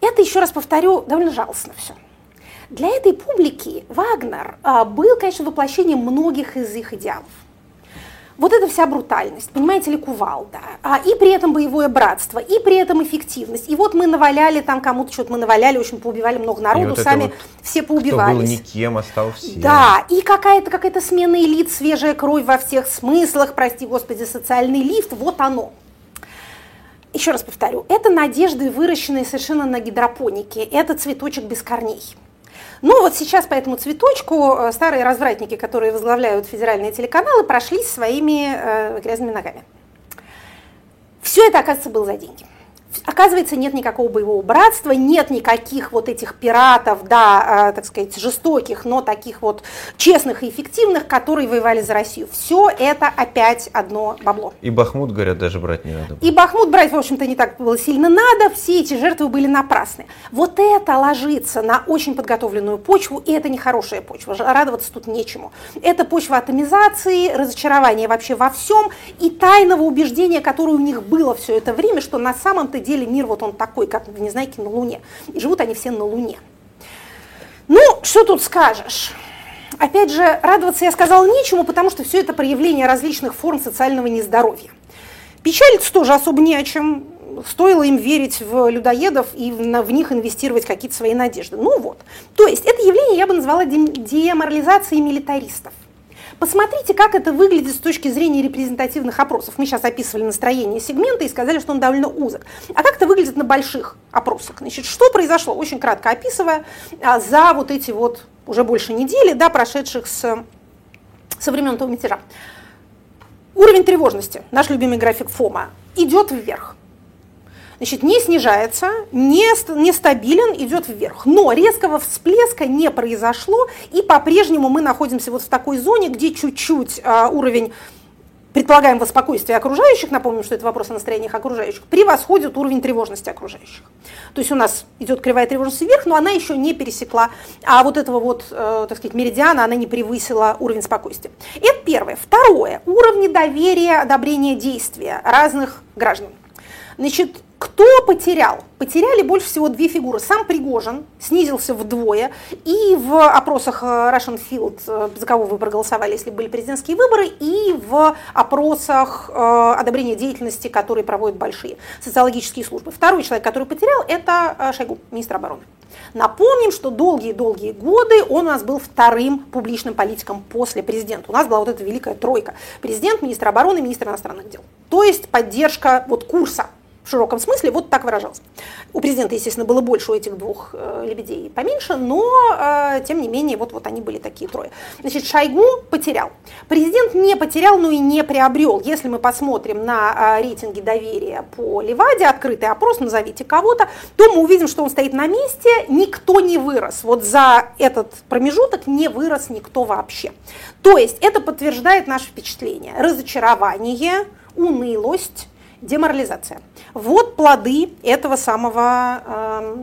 Это, еще раз повторю, довольно жалостно все. Для этой публики Вагнер а, был, конечно, воплощением многих из их идеалов вот эта вся брутальность, понимаете ли, кувалда, а, и при этом боевое братство, и при этом эффективность. И вот мы наваляли там кому-то что-то мы наваляли, в общем, поубивали много народу, вот сами вот, все поубивались. Кто был никем, а стал всем. Да, и какая-то какая-то смена элит, свежая кровь во всех смыслах, прости господи, социальный лифт, вот оно. Еще раз повторю, это надежды, выращенные совершенно на гидропонике, это цветочек без корней. Ну вот сейчас по этому цветочку э, старые развратники, которые возглавляют федеральные телеканалы, прошлись своими э, грязными ногами. Все это, оказывается, было за деньги. Оказывается, нет никакого боевого братства, нет никаких вот этих пиратов, да, э, так сказать, жестоких, но таких вот честных и эффективных, которые воевали за Россию. Все это опять одно бабло. И Бахмут, говорят, даже брать не надо. И Бахмут брать, в общем-то, не так было сильно надо, все эти жертвы были напрасны. Вот это ложится на очень подготовленную почву, и это не хорошая почва, радоваться тут нечему. Это почва атомизации, разочарования вообще во всем и тайного убеждения, которое у них было все это время, что на самом-то деле мир вот он такой, как в Незнайке на Луне. И живут они все на Луне. Ну, что тут скажешь? Опять же, радоваться я сказала нечему, потому что все это проявление различных форм социального нездоровья. Печалиться тоже особо не о чем. Стоило им верить в людоедов и в, них инвестировать какие-то свои надежды. Ну вот. То есть это явление я бы назвала деморализацией милитаристов. Посмотрите, как это выглядит с точки зрения репрезентативных опросов. Мы сейчас описывали настроение сегмента и сказали, что он довольно узок. А как это выглядит на больших опросах? Значит, что произошло, очень кратко описывая, а, за вот эти вот уже больше недели, да, прошедших с, со времен этого мятежа. Уровень тревожности, наш любимый график ФОМа, идет вверх. Значит, не снижается, не, нестабилен, идет вверх. Но резкого всплеска не произошло, и по-прежнему мы находимся вот в такой зоне, где чуть-чуть э, уровень предполагаемого спокойствия окружающих, напомним, что это вопрос о настроениях окружающих, превосходит уровень тревожности окружающих. То есть у нас идет кривая тревожности вверх, но она еще не пересекла, а вот этого вот, э, так сказать, меридиана, она не превысила уровень спокойствия. Это первое. Второе. Уровни доверия, одобрения действия разных граждан. Значит, кто потерял? Потеряли больше всего две фигуры. Сам Пригожин снизился вдвое, и в опросах э, Russian Field, э, за кого вы проголосовали, если были президентские выборы, и в опросах э, одобрения деятельности, которые проводят большие социологические службы. Второй человек, который потерял, это Шойгу, министр обороны. Напомним, что долгие-долгие годы он у нас был вторым публичным политиком после президента. У нас была вот эта великая тройка. Президент, министр обороны, министр иностранных дел. То есть поддержка вот курса в широком смысле, вот так выражался. У президента, естественно, было больше у этих двух э, лебедей поменьше, но, э, тем не менее, вот, вот они были такие трое. Значит, Шойгу потерял. Президент не потерял, но и не приобрел. Если мы посмотрим на э, рейтинги доверия по Леваде, открытый опрос, назовите кого-то, то мы увидим, что он стоит на месте, никто не вырос. Вот за этот промежуток не вырос никто вообще. То есть это подтверждает наше впечатление. Разочарование, унылость, деморализация. Вот плоды этого самого э,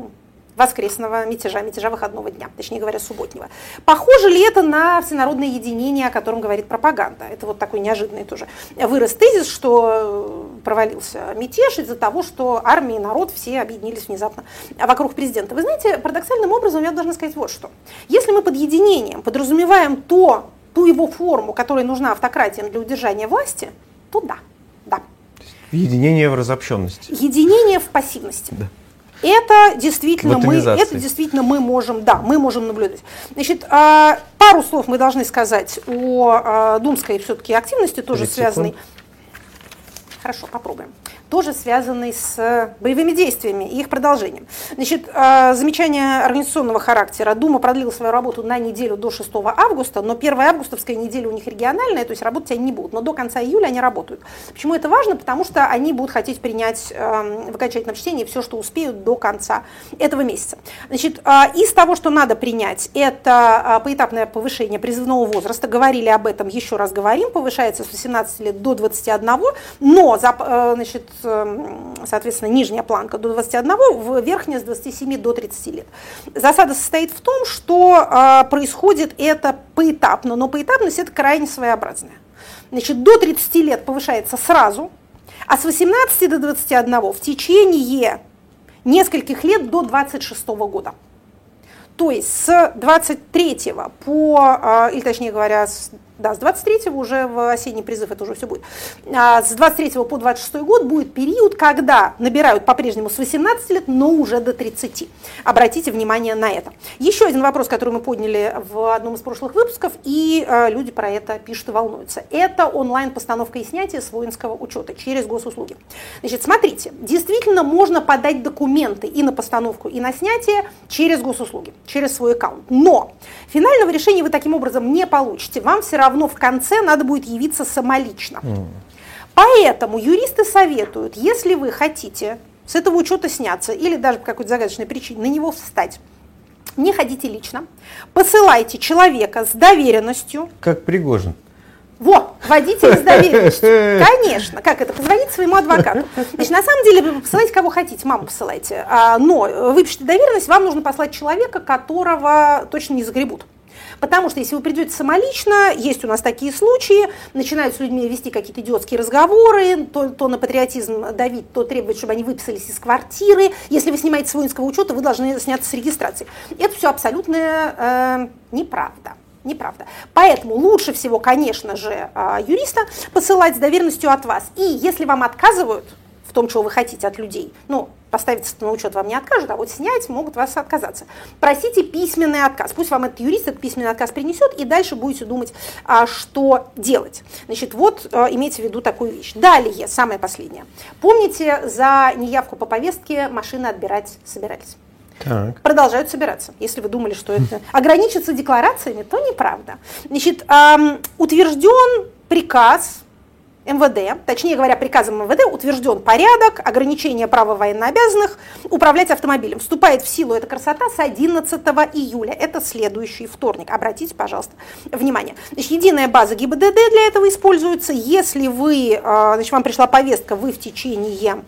воскресного мятежа, мятежа выходного дня, точнее говоря, субботнего. Похоже ли это на всенародное единение, о котором говорит пропаганда? Это вот такой неожиданный тоже вырос тезис, что провалился мятеж из-за того, что армия и народ все объединились внезапно вокруг президента. Вы знаете, парадоксальным образом я должна сказать вот что. Если мы под единением подразумеваем то, ту его форму, которая нужна автократиям для удержания власти, то да. Единение в разобщенности. Единение в пассивности. Да. Это действительно мы, это действительно мы можем, да, мы можем наблюдать. Значит, а, пару слов мы должны сказать о а, думской все-таки активности, тоже связанной. Хорошо, попробуем тоже связанный с боевыми действиями и их продолжением. Значит, а, замечание организационного характера. Дума продлила свою работу на неделю до 6 августа, но 1 августовская неделя у них региональная, то есть работать они не будут. Но до конца июля они работают. Почему это важно? Потому что они будут хотеть принять в окончательном чтении все, что успеют до конца этого месяца. Значит, из того, что надо принять, это поэтапное повышение призывного возраста. Говорили об этом, еще раз говорим, повышается с 18 лет до 21, но значит, соответственно, нижняя планка до 21, верхняя с 27 до 30 лет. Засада состоит в том, что а, происходит это поэтапно, но поэтапность это крайне своеобразная. Значит, до 30 лет повышается сразу, а с 18 до 21 в течение нескольких лет до 26 года. То есть с 23 по, а, или точнее говоря, с да, с 23 уже в осенний призыв это уже все будет. А с 23 по 26 год будет период, когда набирают по-прежнему с 18 лет, но уже до 30. Обратите внимание на это. Еще один вопрос, который мы подняли в одном из прошлых выпусков, и э, люди про это пишут и волнуются. Это онлайн-постановка и снятие с воинского учета через госуслуги. Значит, смотрите, действительно можно подать документы и на постановку, и на снятие через госуслуги, через свой аккаунт. Но финального решения вы таким образом не получите. Вам все равно равно в конце надо будет явиться самолично. Mm. Поэтому юристы советуют, если вы хотите с этого учета сняться или даже по какой-то загадочной причине на него встать, не ходите лично, посылайте человека с доверенностью. Как Пригожин. Во, водитель с доверенностью. Конечно. Как это? Позвоните своему адвокату. Значит, на самом деле вы посылайте кого хотите, маму посылайте. А, но выпишите доверенность, вам нужно послать человека, которого точно не загребут. Потому что если вы придете самолично, есть у нас такие случаи, начинают с людьми вести какие-то идиотские разговоры, то, то на патриотизм давить, то требовать, чтобы они выписались из квартиры. Если вы снимаете с воинского учета, вы должны сняться с регистрации. Это все абсолютно э, неправда. Неправда. Поэтому лучше всего, конечно же, э, юриста посылать с доверенностью от вас. И если вам отказывают в том, чего вы хотите от людей, ну, поставить на учет вам не откажут, а вот снять могут вас отказаться. Просите письменный отказ. Пусть вам этот юрист этот письменный отказ принесет, и дальше будете думать, а, что делать. Значит, вот а, имейте в виду такую вещь. Далее, самое последнее. Помните, за неявку по повестке машины отбирать собирались? Так. Продолжают собираться. Если вы думали, что это ограничится декларациями, то неправда. Значит, утвержден приказ МВД, точнее говоря, приказом МВД утвержден порядок ограничения права военнообязанных управлять автомобилем. Вступает в силу эта красота с 11 июля. Это следующий вторник. Обратите, пожалуйста, внимание. Значит, единая база ГИБДД для этого используется. Если вы, а, значит, вам пришла повестка, вы в течение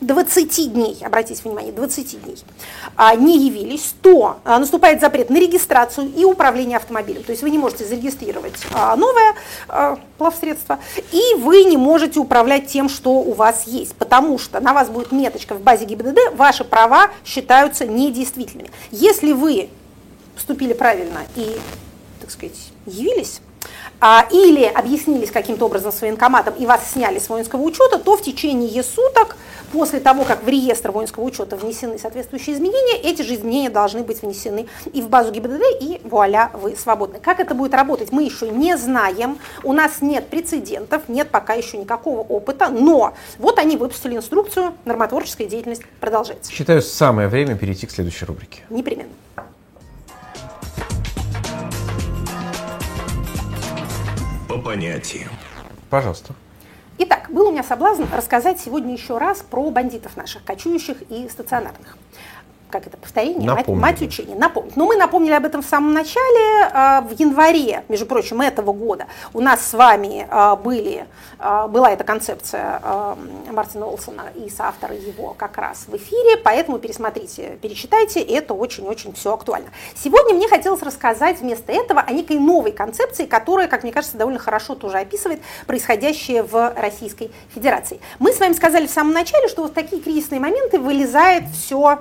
20 дней, обратите внимание, 20 дней, а, не явились, то а, наступает запрет на регистрацию и управление автомобилем. То есть вы не можете зарегистрировать а, новое плавсредство, и вы не можете управлять тем, что у вас есть, потому что на вас будет меточка в базе ГИБДД, ваши права считаются недействительными. Если вы поступили правильно и, так сказать, явились, или объяснились каким-то образом с военкоматом и вас сняли с воинского учета, то в течение суток после того, как в реестр воинского учета внесены соответствующие изменения, эти же изменения должны быть внесены и в базу ГИБДД, и вуаля, вы свободны. Как это будет работать, мы еще не знаем, у нас нет прецедентов, нет пока еще никакого опыта, но вот они выпустили инструкцию, нормотворческая деятельность продолжается. Считаю, самое время перейти к следующей рубрике. Непременно. По понятиям. Пожалуйста. Итак, был у меня соблазн рассказать сегодня еще раз про бандитов наших, кочующих и стационарных как это повторение, мать, мать учения, напомнить. Но мы напомнили об этом в самом начале, а, в январе, между прочим, этого года у нас с вами а, были, а, была эта концепция Мартина Олсона и соавтора его как раз в эфире, поэтому пересмотрите, перечитайте, это очень-очень все актуально. Сегодня мне хотелось рассказать вместо этого о некой новой концепции, которая, как мне кажется, довольно хорошо тоже описывает происходящее в Российской Федерации. Мы с вами сказали в самом начале, что вот такие кризисные моменты вылезает все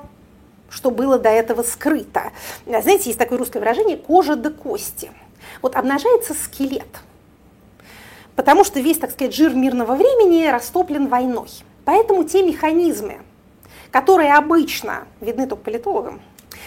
что было до этого скрыто. Знаете, есть такое русское выражение «кожа до кости». Вот обнажается скелет, потому что весь, так сказать, жир мирного времени растоплен войной. Поэтому те механизмы, которые обычно видны только политологам,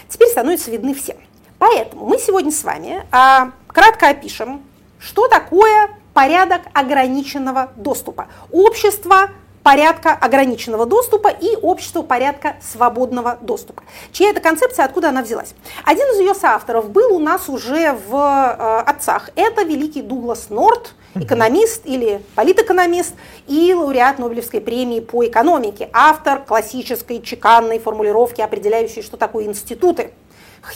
теперь становятся видны всем. Поэтому мы сегодня с вами а, кратко опишем, что такое порядок ограниченного доступа. Общество порядка ограниченного доступа и общества порядка свободного доступа. Чья это концепция, откуда она взялась? Один из ее соавторов был у нас уже в э, отцах. Это великий Дуглас Норт, экономист или политэкономист и лауреат Нобелевской премии по экономике, автор классической чеканной формулировки, определяющей, что такое институты.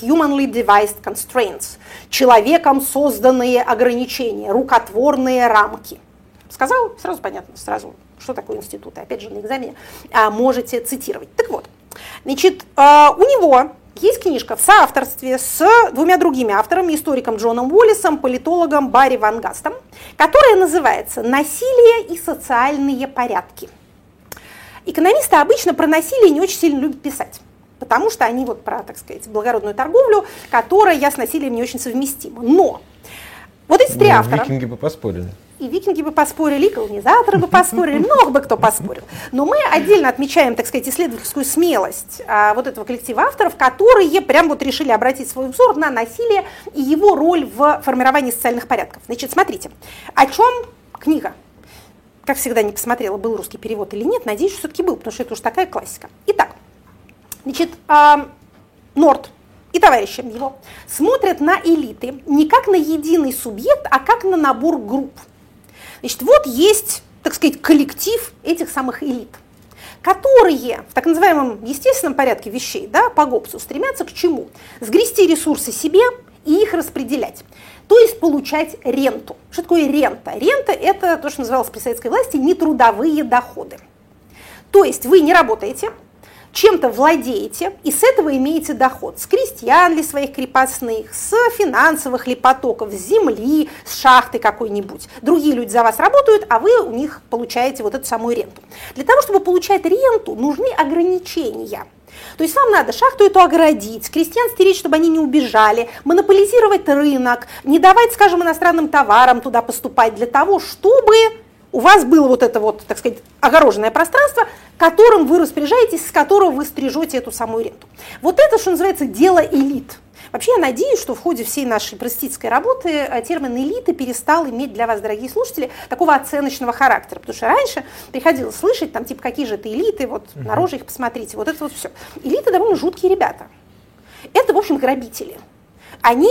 Humanly devised constraints. Человеком созданные ограничения, рукотворные рамки. Сказал, сразу понятно, сразу что такое институты, опять же, на экзамене а, можете цитировать. Так вот, значит, а, у него есть книжка в соавторстве с двумя другими авторами, историком Джоном Уоллисом, политологом Барри Ван Гастом, которая называется «Насилие и социальные порядки». Экономисты обычно про насилие не очень сильно любят писать потому что они вот про, так сказать, благородную торговлю, которая с насилием не очень совместима. Но вот эти три ну, автора... Викинги бы поспорили и викинги бы поспорили, и колонизаторы бы поспорили, много бы кто поспорил. Но мы отдельно отмечаем, так сказать, исследовательскую смелость а, вот этого коллектива авторов, которые прям вот решили обратить свой взор на насилие и его роль в формировании социальных порядков. Значит, смотрите, о чем книга? Как всегда, не посмотрела, был русский перевод или нет, надеюсь, что все-таки был, потому что это уж такая классика. Итак, значит, а, Норд, и товарищи его смотрят на элиты не как на единый субъект, а как на набор групп. Значит, вот есть, так сказать, коллектив этих самых элит, которые в так называемом естественном порядке вещей, да, по ГОПСу, стремятся к чему? Сгрести ресурсы себе и их распределять. То есть получать ренту. Что такое рента? Рента – это то, что называлось при советской власти нетрудовые доходы. То есть вы не работаете, чем-то владеете и с этого имеете доход. С крестьян ли своих крепостных, с финансовых ли потоков, с земли, с шахты какой-нибудь. Другие люди за вас работают, а вы у них получаете вот эту самую ренту. Для того, чтобы получать ренту, нужны ограничения. То есть вам надо шахту эту оградить, крестьян стереть, чтобы они не убежали, монополизировать рынок, не давать, скажем, иностранным товарам туда поступать для того, чтобы у вас было вот это вот, так сказать, огороженное пространство, которым вы распоряжаетесь, с которого вы стрижете эту самую ренту. Вот это, что называется, дело элит. Вообще, я надеюсь, что в ходе всей нашей простительской работы э, термин элиты перестал иметь для вас, дорогие слушатели, такого оценочного характера. Потому что раньше приходилось слышать, там, типа, какие же это элиты, вот угу. на роже их посмотрите, вот это вот все. Элиты довольно жуткие ребята. Это, в общем, грабители. Они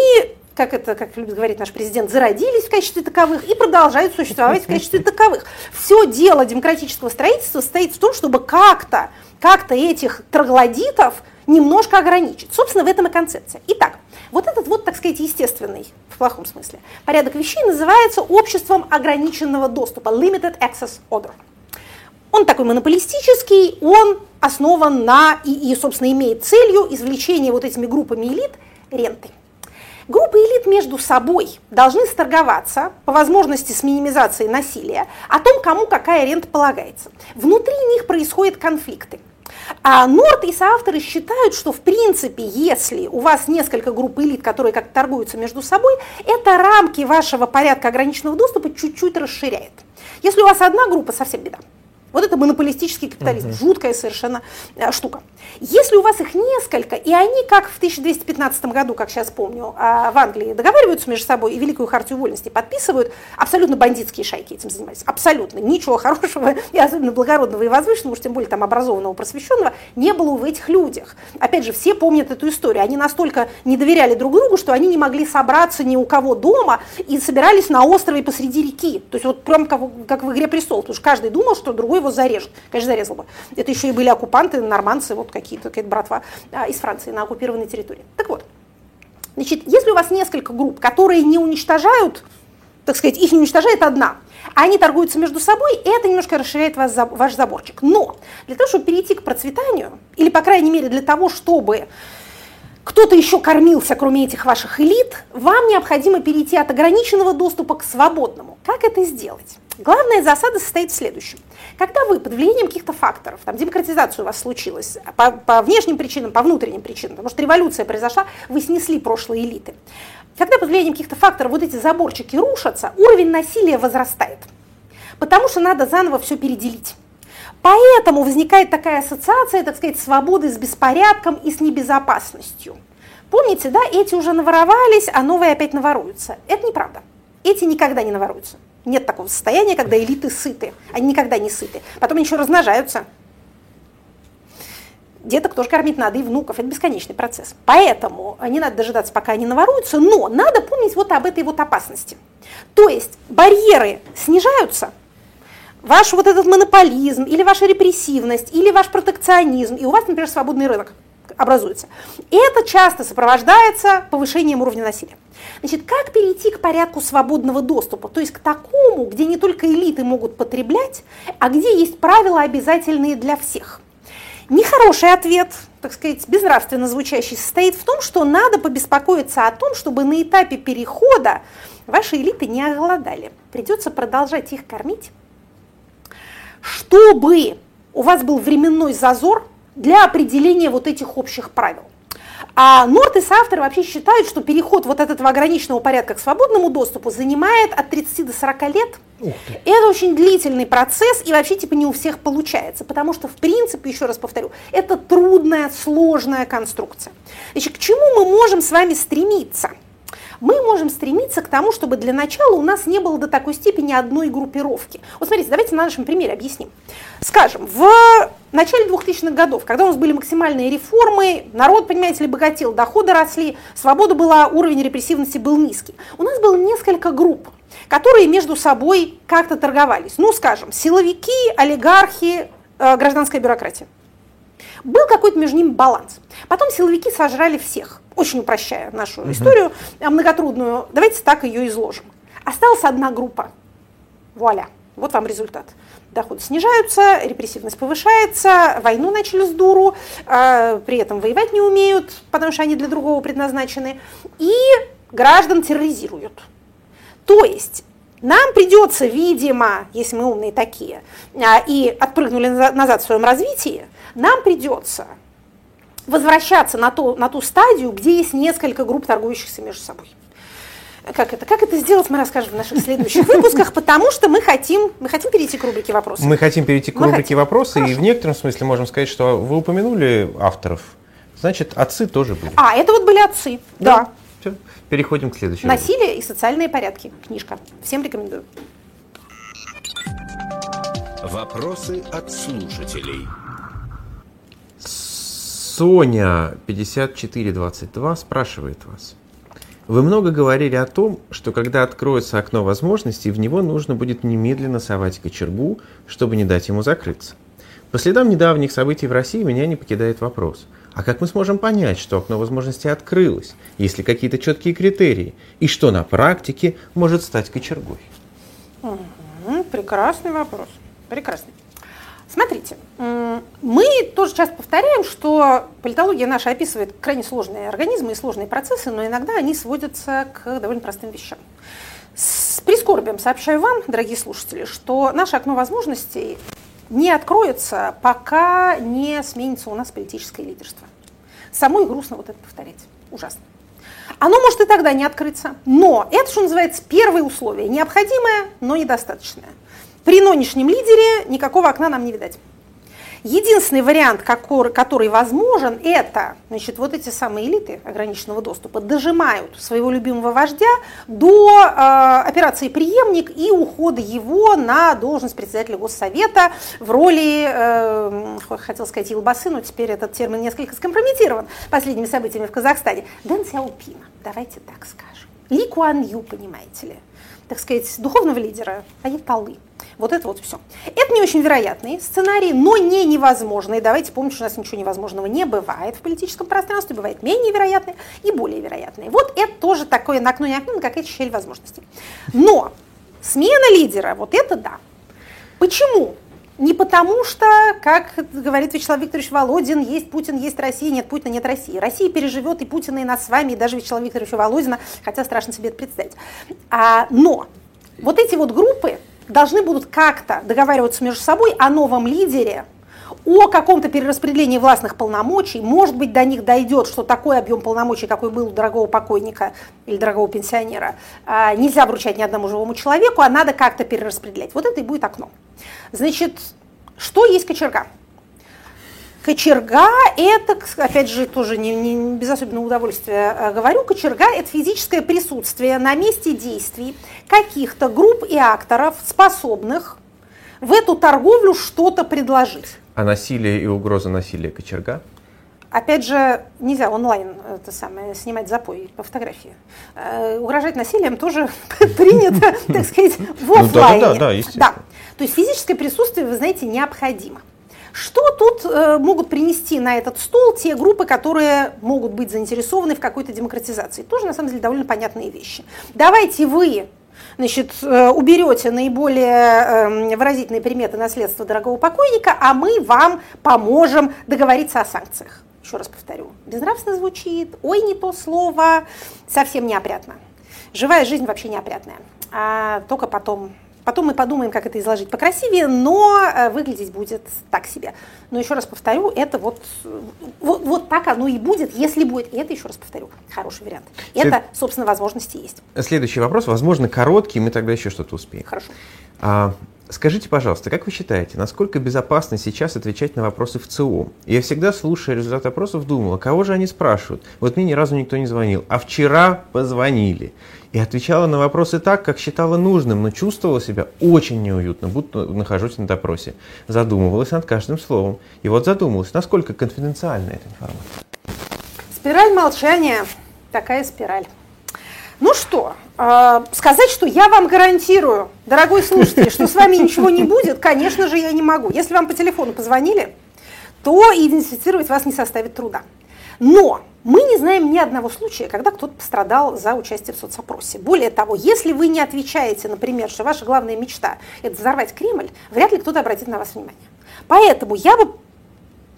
как это, как любит говорить наш президент, зародились в качестве таковых и продолжают существовать в качестве таковых. Все дело демократического строительства состоит в том, чтобы как-то как этих троглодитов немножко ограничить. Собственно, в этом и концепция. Итак, вот этот вот, так сказать, естественный, в плохом смысле, порядок вещей называется обществом ограниченного доступа, limited access order. Он такой монополистический, он основан на и, и, собственно, имеет целью извлечение вот этими группами элит ренты. Группы элит между собой должны сторговаться, по возможности с минимизацией насилия, о том, кому какая рента полагается. Внутри них происходят конфликты. А Норт и соавторы считают, что в принципе, если у вас несколько групп элит, которые как-то торгуются между собой, это рамки вашего порядка ограниченного доступа чуть-чуть расширяет. Если у вас одна группа, совсем беда. Вот это монополистический капитализм, угу. жуткая совершенно э, штука. Если у вас их несколько, и они, как в 1215 году, как сейчас помню, э, в Англии договариваются между собой и Великую Хартию Вольности подписывают, абсолютно бандитские шайки этим занимаются. Абсолютно. Ничего хорошего, и особенно благородного и возвышенного, уж тем более там образованного, просвещенного, не было в этих людях. Опять же, все помнят эту историю. Они настолько не доверяли друг другу, что они не могли собраться ни у кого дома и собирались на острове посреди реки. То есть вот прям как, как в «Игре престолов», потому что каждый думал, что другой его зарежет. Конечно, зарезал бы. Это еще и были оккупанты, норманцы, вот какие-то, какая-то братва а, из Франции на оккупированной территории. Так вот, значит, если у вас несколько групп, которые не уничтожают, так сказать, их не уничтожает одна, а они торгуются между собой, и это немножко расширяет вас, ваш заборчик. Но для того, чтобы перейти к процветанию, или, по крайней мере, для того, чтобы кто-то еще кормился, кроме этих ваших элит, вам необходимо перейти от ограниченного доступа к свободному. Как это сделать? Главная засада состоит в следующем. Когда вы под влиянием каких-то факторов, там демократизация у вас случилась, по, по внешним причинам, по внутренним причинам, потому что революция произошла, вы снесли прошлые элиты. Когда под влиянием каких-то факторов вот эти заборчики рушатся, уровень насилия возрастает. Потому что надо заново все переделить. Поэтому возникает такая ассоциация, так сказать, свободы с беспорядком и с небезопасностью. Помните, да, эти уже наворовались, а новые опять наворуются. Это неправда. Эти никогда не наворуются. Нет такого состояния, когда элиты сыты. Они никогда не сыты. Потом они еще размножаются. Деток тоже кормить надо, и внуков. Это бесконечный процесс. Поэтому не надо дожидаться, пока они наворуются, но надо помнить вот об этой вот опасности. То есть барьеры снижаются, ваш вот этот монополизм, или ваша репрессивность, или ваш протекционизм, и у вас, например, свободный рынок образуется. И это часто сопровождается повышением уровня насилия. Значит, как перейти к порядку свободного доступа? То есть к такому, где не только элиты могут потреблять, а где есть правила обязательные для всех. Нехороший ответ, так сказать, безнравственно звучащий, состоит в том, что надо побеспокоиться о том, чтобы на этапе перехода ваши элиты не оголодали. Придется продолжать их кормить, чтобы у вас был временной зазор для определения вот этих общих правил. А Норт и соавторы вообще считают, что переход вот от этого ограниченного порядка к свободному доступу занимает от 30 до 40 лет. Это очень длительный процесс, и вообще типа не у всех получается, потому что, в принципе, еще раз повторю, это трудная, сложная конструкция. Значит, к чему мы можем с вами стремиться? Мы можем стремиться к тому, чтобы для начала у нас не было до такой степени одной группировки. Вот смотрите, давайте на нашем примере объясним. Скажем, в начале 2000-х годов, когда у нас были максимальные реформы, народ, понимаете ли, богател, доходы росли, свобода была, уровень репрессивности был низкий. У нас было несколько групп, которые между собой как-то торговались. Ну, скажем, силовики, олигархи, э, гражданская бюрократия. Был какой-то между ними баланс. Потом силовики сожрали всех очень упрощая нашу угу. историю э, многотрудную, давайте так ее изложим. Осталась одна группа. Вуаля. Вот вам результат. Доходы снижаются, репрессивность повышается, войну начали с дуру, э, при этом воевать не умеют, потому что они для другого предназначены, и граждан терроризируют. То есть нам придется, видимо, если мы умные такие, э, и отпрыгнули назад в своем развитии, нам придется возвращаться на, то, на ту стадию, где есть несколько групп, торгующихся между собой. Как это? Как это сделать, мы расскажем в наших следующих выпусках, потому что мы хотим, мы хотим перейти к рубрике вопросов. Мы хотим перейти к мы рубрике вопросы, и в некотором смысле можем сказать, что вы упомянули авторов, значит, отцы тоже были. А, это вот были отцы, да. да. Переходим к следующему. Насилие и социальные порядки. Книжка. Всем рекомендую. Вопросы от слушателей. Соня 5422 спрашивает вас. Вы много говорили о том, что когда откроется окно возможностей, в него нужно будет немедленно совать кочергу, чтобы не дать ему закрыться. По следам недавних событий в России меня не покидает вопрос. А как мы сможем понять, что окно возможностей открылось, есть ли какие-то четкие критерии, и что на практике может стать кочергой? Угу, прекрасный вопрос. Прекрасный. Смотрите, мы тоже часто повторяем, что политология наша описывает крайне сложные организмы и сложные процессы, но иногда они сводятся к довольно простым вещам. С прискорбием сообщаю вам, дорогие слушатели, что наше окно возможностей не откроется, пока не сменится у нас политическое лидерство. Самой грустно вот это повторять. Ужасно. Оно может и тогда не открыться, но это, что называется, первое условие. Необходимое, но недостаточное. При нынешнем лидере никакого окна нам не видать. Единственный вариант, который возможен, это значит, вот эти самые элиты ограниченного доступа дожимают своего любимого вождя до э, операции «Преемник» и ухода его на должность председателя Госсовета в роли, э, хотел сказать, Илбасы, но теперь этот термин несколько скомпрометирован последними событиями в Казахстане. Дэн Сяопина, давайте так скажем. Ли Куан Ю, понимаете ли, так сказать, духовного лидера, аятоллы. Вот это вот все. Это не очень вероятный сценарий, но не невозможный. Давайте помнить, что у нас ничего невозможного не бывает в политическом пространстве, бывает менее вероятный и более вероятный. Вот это тоже такое на окно не окно, какая-то щель возможностей. Но смена лидера, вот это да. Почему? Не потому что, как говорит Вячеслав Викторович Володин, есть Путин, есть Россия, нет Путина, нет России. Россия переживет и Путина, и нас с вами, и даже Вячеслава Викторовича Володина, хотя страшно себе это представить. А, но вот эти вот группы, должны будут как-то договариваться между собой о новом лидере, о каком-то перераспределении властных полномочий, может быть, до них дойдет, что такой объем полномочий, какой был у дорогого покойника или дорогого пенсионера, а, нельзя вручать ни одному живому человеку, а надо как-то перераспределять. Вот это и будет окно. Значит, что есть кочерга? Кочерга – это, опять же, тоже не, не без особенного удовольствия э, говорю, кочерга – это физическое присутствие на месте действий каких-то групп и акторов, способных в эту торговлю что-то предложить. А насилие и угроза насилия кочерга? Опять же, нельзя онлайн это самое, снимать запой по фотографии. Э, угрожать насилием тоже принято, так сказать, в офлайне. Ну, да, да, да, естественно. То есть физическое присутствие, вы знаете, необходимо. Что тут э, могут принести на этот стол те группы, которые могут быть заинтересованы в какой-то демократизации? Тоже, на самом деле, довольно понятные вещи. Давайте вы значит, э, уберете наиболее э, выразительные приметы наследства дорогого покойника, а мы вам поможем договориться о санкциях. Еще раз повторю, безнравственно звучит, ой, не то слово, совсем неопрятно. Живая жизнь вообще неопрятная, а только потом Потом мы подумаем, как это изложить покрасивее, но э, выглядеть будет так себе. Но еще раз повторю, это вот, вот, вот так оно и будет, если будет. И это, еще раз повторю, хороший вариант. След... Это, собственно, возможности есть. Следующий вопрос, возможно, короткий, мы тогда еще что-то успеем. Хорошо. А, скажите, пожалуйста, как вы считаете, насколько безопасно сейчас отвечать на вопросы в ЦИОМ? Я всегда, слушая результат опросов, думала, кого же они спрашивают? Вот мне ни разу никто не звонил, а вчера позвонили и отвечала на вопросы так, как считала нужным, но чувствовала себя очень неуютно, будто нахожусь на допросе. Задумывалась над каждым словом. И вот задумалась, насколько конфиденциальна эта информация. Спираль молчания. Такая спираль. Ну что, э, сказать, что я вам гарантирую, дорогой слушатель, что с вами ничего не будет, конечно же, я не могу. Если вам по телефону позвонили, то идентифицировать вас не составит труда. Но мы не знаем ни одного случая, когда кто-то пострадал за участие в соцопросе. Более того, если вы не отвечаете, например, что ваша главная мечта – это взорвать Кремль, вряд ли кто-то обратит на вас внимание. Поэтому я бы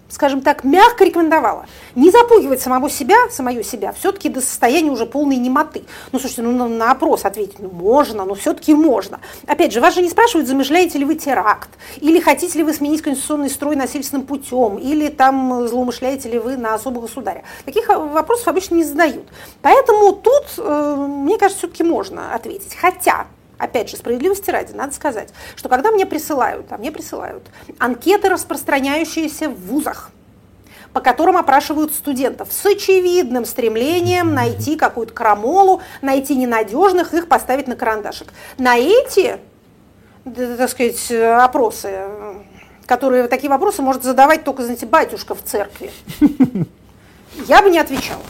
скажем так, мягко рекомендовала не запугивать самого себя, самую себя, все-таки до состояния уже полной немоты. Ну, слушайте, ну на, на опрос ответить ну, можно, но все-таки можно. Опять же, вас же не спрашивают, замышляете ли вы теракт, или хотите ли вы сменить конституционный строй насильственным путем, или там злоумышляете ли вы на особого государя. Таких вопросов обычно не задают. Поэтому тут, э, мне кажется, все-таки можно ответить. Хотя, Опять же, справедливости ради, надо сказать, что когда мне присылают, а мне присылают анкеты, распространяющиеся в вузах, по которым опрашивают студентов с очевидным стремлением найти какую-то крамолу, найти ненадежных, их поставить на карандашик. На эти, так сказать, опросы, которые такие вопросы может задавать только, знаете, батюшка в церкви, я бы не отвечала.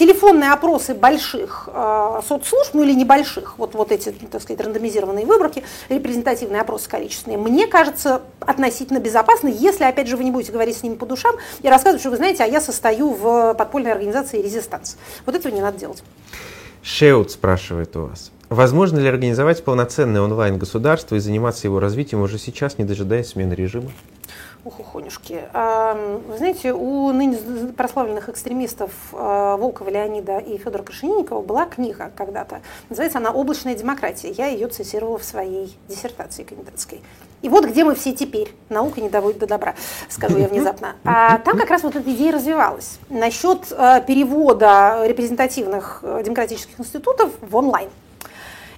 Телефонные опросы больших э, соцслужб, ну или небольших, вот, вот эти, так сказать, рандомизированные выборки, репрезентативные опросы количественные, мне кажется относительно безопасны, если, опять же, вы не будете говорить с ними по душам и рассказывать, что вы знаете, а я состою в подпольной организации «Резистанс». Вот этого не надо делать. Шеут спрашивает у вас. Возможно ли организовать полноценное онлайн-государство и заниматься его развитием уже сейчас, не дожидаясь смены режима? Ухухонюшки. Вы знаете, у ныне прославленных экстремистов а, Волкова Леонида и Федора Крашенинникова была книга когда-то. Называется она «Облачная демократия». Я ее цитировала в своей диссертации кандидатской. И вот где мы все теперь. Наука не доводит до добра, скажу я внезапно. А там как раз вот эта идея развивалась. Насчет а, перевода репрезентативных э, демократических институтов в онлайн.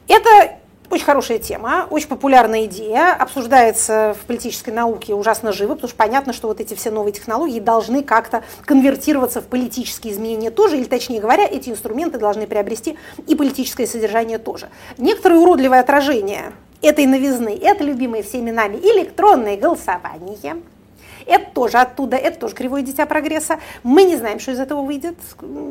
Это очень хорошая тема, очень популярная идея, обсуждается в политической науке ужасно живо, потому что понятно, что вот эти все новые технологии должны как-то конвертироваться в политические изменения тоже, или точнее говоря, эти инструменты должны приобрести и политическое содержание тоже. Некоторые уродливые отражения этой новизны, это любимые всеми нами электронное голосование – это тоже оттуда, это тоже кривое дитя прогресса. Мы не знаем, что из этого выйдет,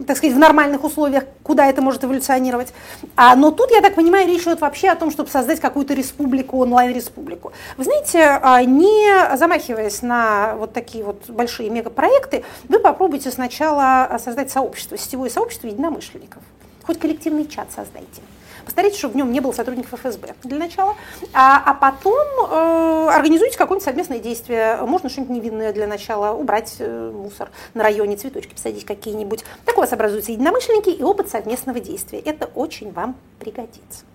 так сказать, в нормальных условиях, куда это может эволюционировать. А, но тут, я так понимаю, речь идет вообще о том, чтобы создать какую-то республику, онлайн-республику. Вы знаете, а, не замахиваясь на вот такие вот большие мегапроекты, вы попробуйте сначала создать сообщество, сетевое сообщество единомышленников. Хоть коллективный чат создайте. Постарайтесь, чтобы в нем не было сотрудников ФСБ для начала, а, а потом э, организуйте какое-нибудь совместное действие. Можно что-нибудь невинное для начала, убрать э, мусор на районе, цветочки посадить какие-нибудь. Так у вас образуются единомышленники и опыт совместного действия. Это очень вам пригодится.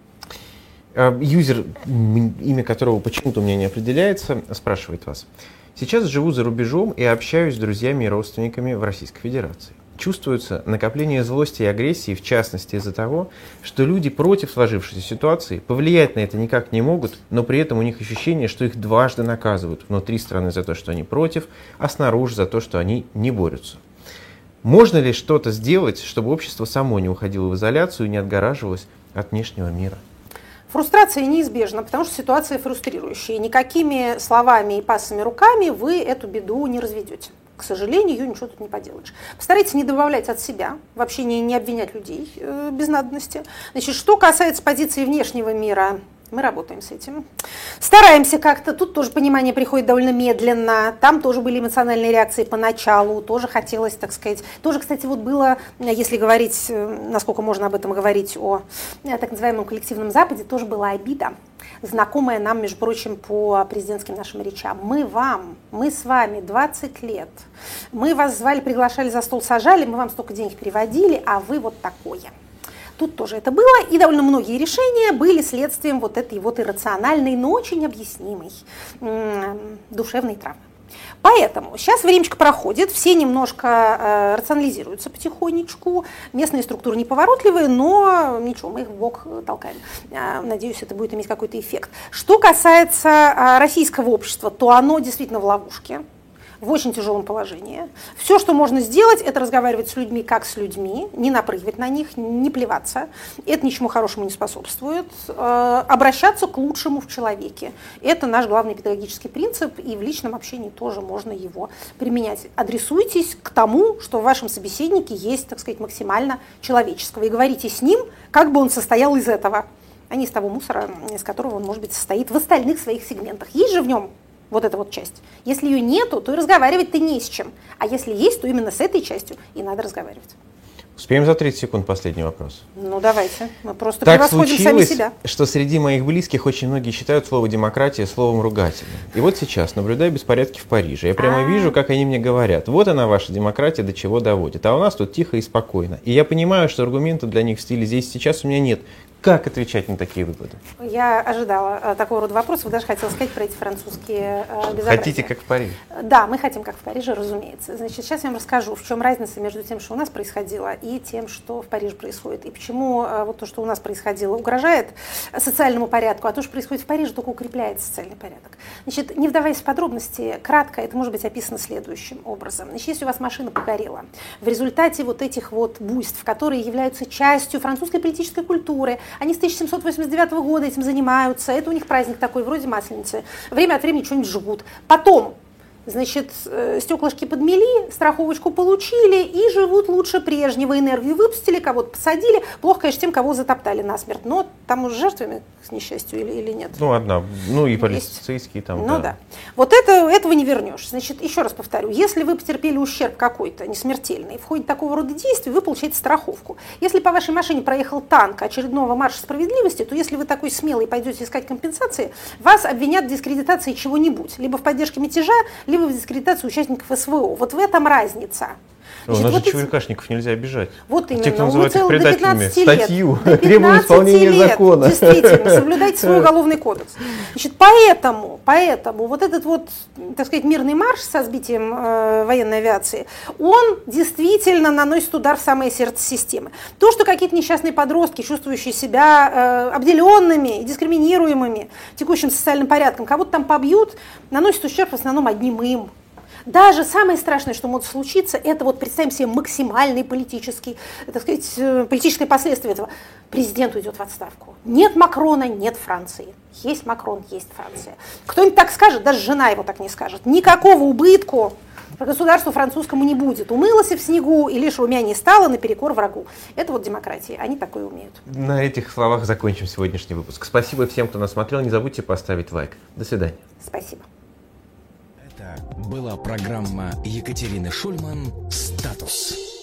А, юзер, имя которого почему-то у меня не определяется, спрашивает вас. Сейчас живу за рубежом и общаюсь с друзьями и родственниками в Российской Федерации чувствуется накопление злости и агрессии, в частности из-за того, что люди против сложившейся ситуации повлиять на это никак не могут, но при этом у них ощущение, что их дважды наказывают внутри страны за то, что они против, а снаружи за то, что они не борются. Можно ли что-то сделать, чтобы общество само не уходило в изоляцию и не отгораживалось от внешнего мира? Фрустрация неизбежна, потому что ситуация фрустрирующая. Никакими словами и пасами руками вы эту беду не разведете к сожалению, ничего тут не поделаешь. Постарайтесь не добавлять от себя, вообще не, не обвинять людей э, без надобности. Значит, что касается позиции внешнего мира, мы работаем с этим. Стараемся как-то. Тут тоже понимание приходит довольно медленно. Там тоже были эмоциональные реакции поначалу. Тоже хотелось, так сказать. Тоже, кстати, вот было, если говорить, э, насколько можно об этом говорить, о э, так называемом коллективном Западе, тоже была обида знакомая нам, между прочим, по президентским нашим речам. Мы вам, мы с вами 20 лет. Мы вас звали, приглашали за стол, сажали, мы вам столько денег переводили, а вы вот такое. Тут тоже это было, и довольно многие решения были следствием вот этой вот иррациональной, но очень объяснимой душевной травмы. Поэтому сейчас времечко проходит, все немножко э, рационализируются потихонечку, местные структуры неповоротливые, но ничего, мы их в бок толкаем. Э, надеюсь, это будет иметь какой-то эффект. Что касается э, российского общества, то оно действительно в ловушке в очень тяжелом положении. Все, что можно сделать, это разговаривать с людьми как с людьми, не напрыгивать на них, не плеваться. Это ничему хорошему не способствует. Э, обращаться к лучшему в человеке. Это наш главный педагогический принцип, и в личном общении тоже можно его применять. Адресуйтесь к тому, что в вашем собеседнике есть, так сказать, максимально человеческого, и говорите с ним, как бы он состоял из этого а не из того мусора, из которого он, может быть, состоит в остальных своих сегментах. Есть же в нем вот эта вот часть. Если ее нету, то и разговаривать ты не с чем. А если есть, то именно с этой частью и надо разговаривать. Успеем за 30 секунд последний вопрос. Ну давайте. Мы просто так превосходим сами себя. что среди моих близких очень многие считают слово демократия словом ругательным. И вот сейчас, наблюдая беспорядки в Париже, я прямо А-а-а. вижу, как они мне говорят, вот она ваша демократия, до чего доводит. А у нас тут тихо и спокойно. И я понимаю, что аргументов для них в стиле здесь сейчас у меня нет. Как отвечать на такие выводы? Я ожидала э, такого рода вопросов, даже хотела сказать про эти французские э, безобразия. Хотите, как в Париже? Да, мы хотим, как в Париже, разумеется. Значит, сейчас я вам расскажу, в чем разница между тем, что у нас происходило, и тем, что в Париже происходит. И почему э, вот то, что у нас происходило, угрожает социальному порядку, а то, что происходит в Париже, только укрепляет социальный порядок. Значит, не вдаваясь в подробности, кратко это может быть описано следующим образом. Значит, если у вас машина погорела, в результате вот этих вот буйств, которые являются частью французской политической культуры, они с 1789 года этим занимаются, это у них праздник такой, вроде Масленицы. Время от времени что-нибудь жгут. Потом Значит, э, стеклышки подмели, страховочку получили и живут лучше прежнего. Энергию выпустили, кого-то посадили. Плохо, конечно, тем, кого затоптали насмерть. Но там уже жертвами, к несчастью, или, или нет? Ну, одна. Ну, и полицейские там, Ну да. да. Вот это, этого не вернешь. Значит, еще раз повторю. Если вы потерпели ущерб какой-то, не смертельный, в ходе такого рода действий вы получаете страховку. Если по вашей машине проехал танк очередного марша справедливости, то если вы такой смелый пойдете искать компенсации, вас обвинят в дискредитации чего-нибудь. Либо в поддержке мятежа, либо в дискредитацию участников СВО. Вот в этом разница. Значит, у нас вот же ЧВКшников нельзя обижать. Вот именно. Те, кто называют их предателями, статью, требуют исполнения лет, закона. Действительно, соблюдайте свой уголовный кодекс. Значит, поэтому, поэтому вот этот вот, так сказать, мирный марш со сбитием э, военной авиации, он действительно наносит удар в самое сердце системы. То, что какие-то несчастные подростки, чувствующие себя э, обделенными и дискриминируемыми текущим социальным порядком, кого-то там побьют, наносит ущерб в основном одним им. Даже самое страшное, что может случиться, это вот представим себе максимальный политический, так сказать, э, политическое последствие этого. Президент уйдет в отставку. Нет Макрона, нет Франции. Есть Макрон, есть Франция. Кто-нибудь так скажет, даже жена его так не скажет. Никакого убытку государству французскому не будет. Умылась в снегу и лишь румянее стала наперекор врагу. Это вот демократия. Они такое умеют. На этих словах закончим сегодняшний выпуск. Спасибо всем, кто нас смотрел. Не забудьте поставить лайк. До свидания. Спасибо была программа Екатерины Шульман «Статус».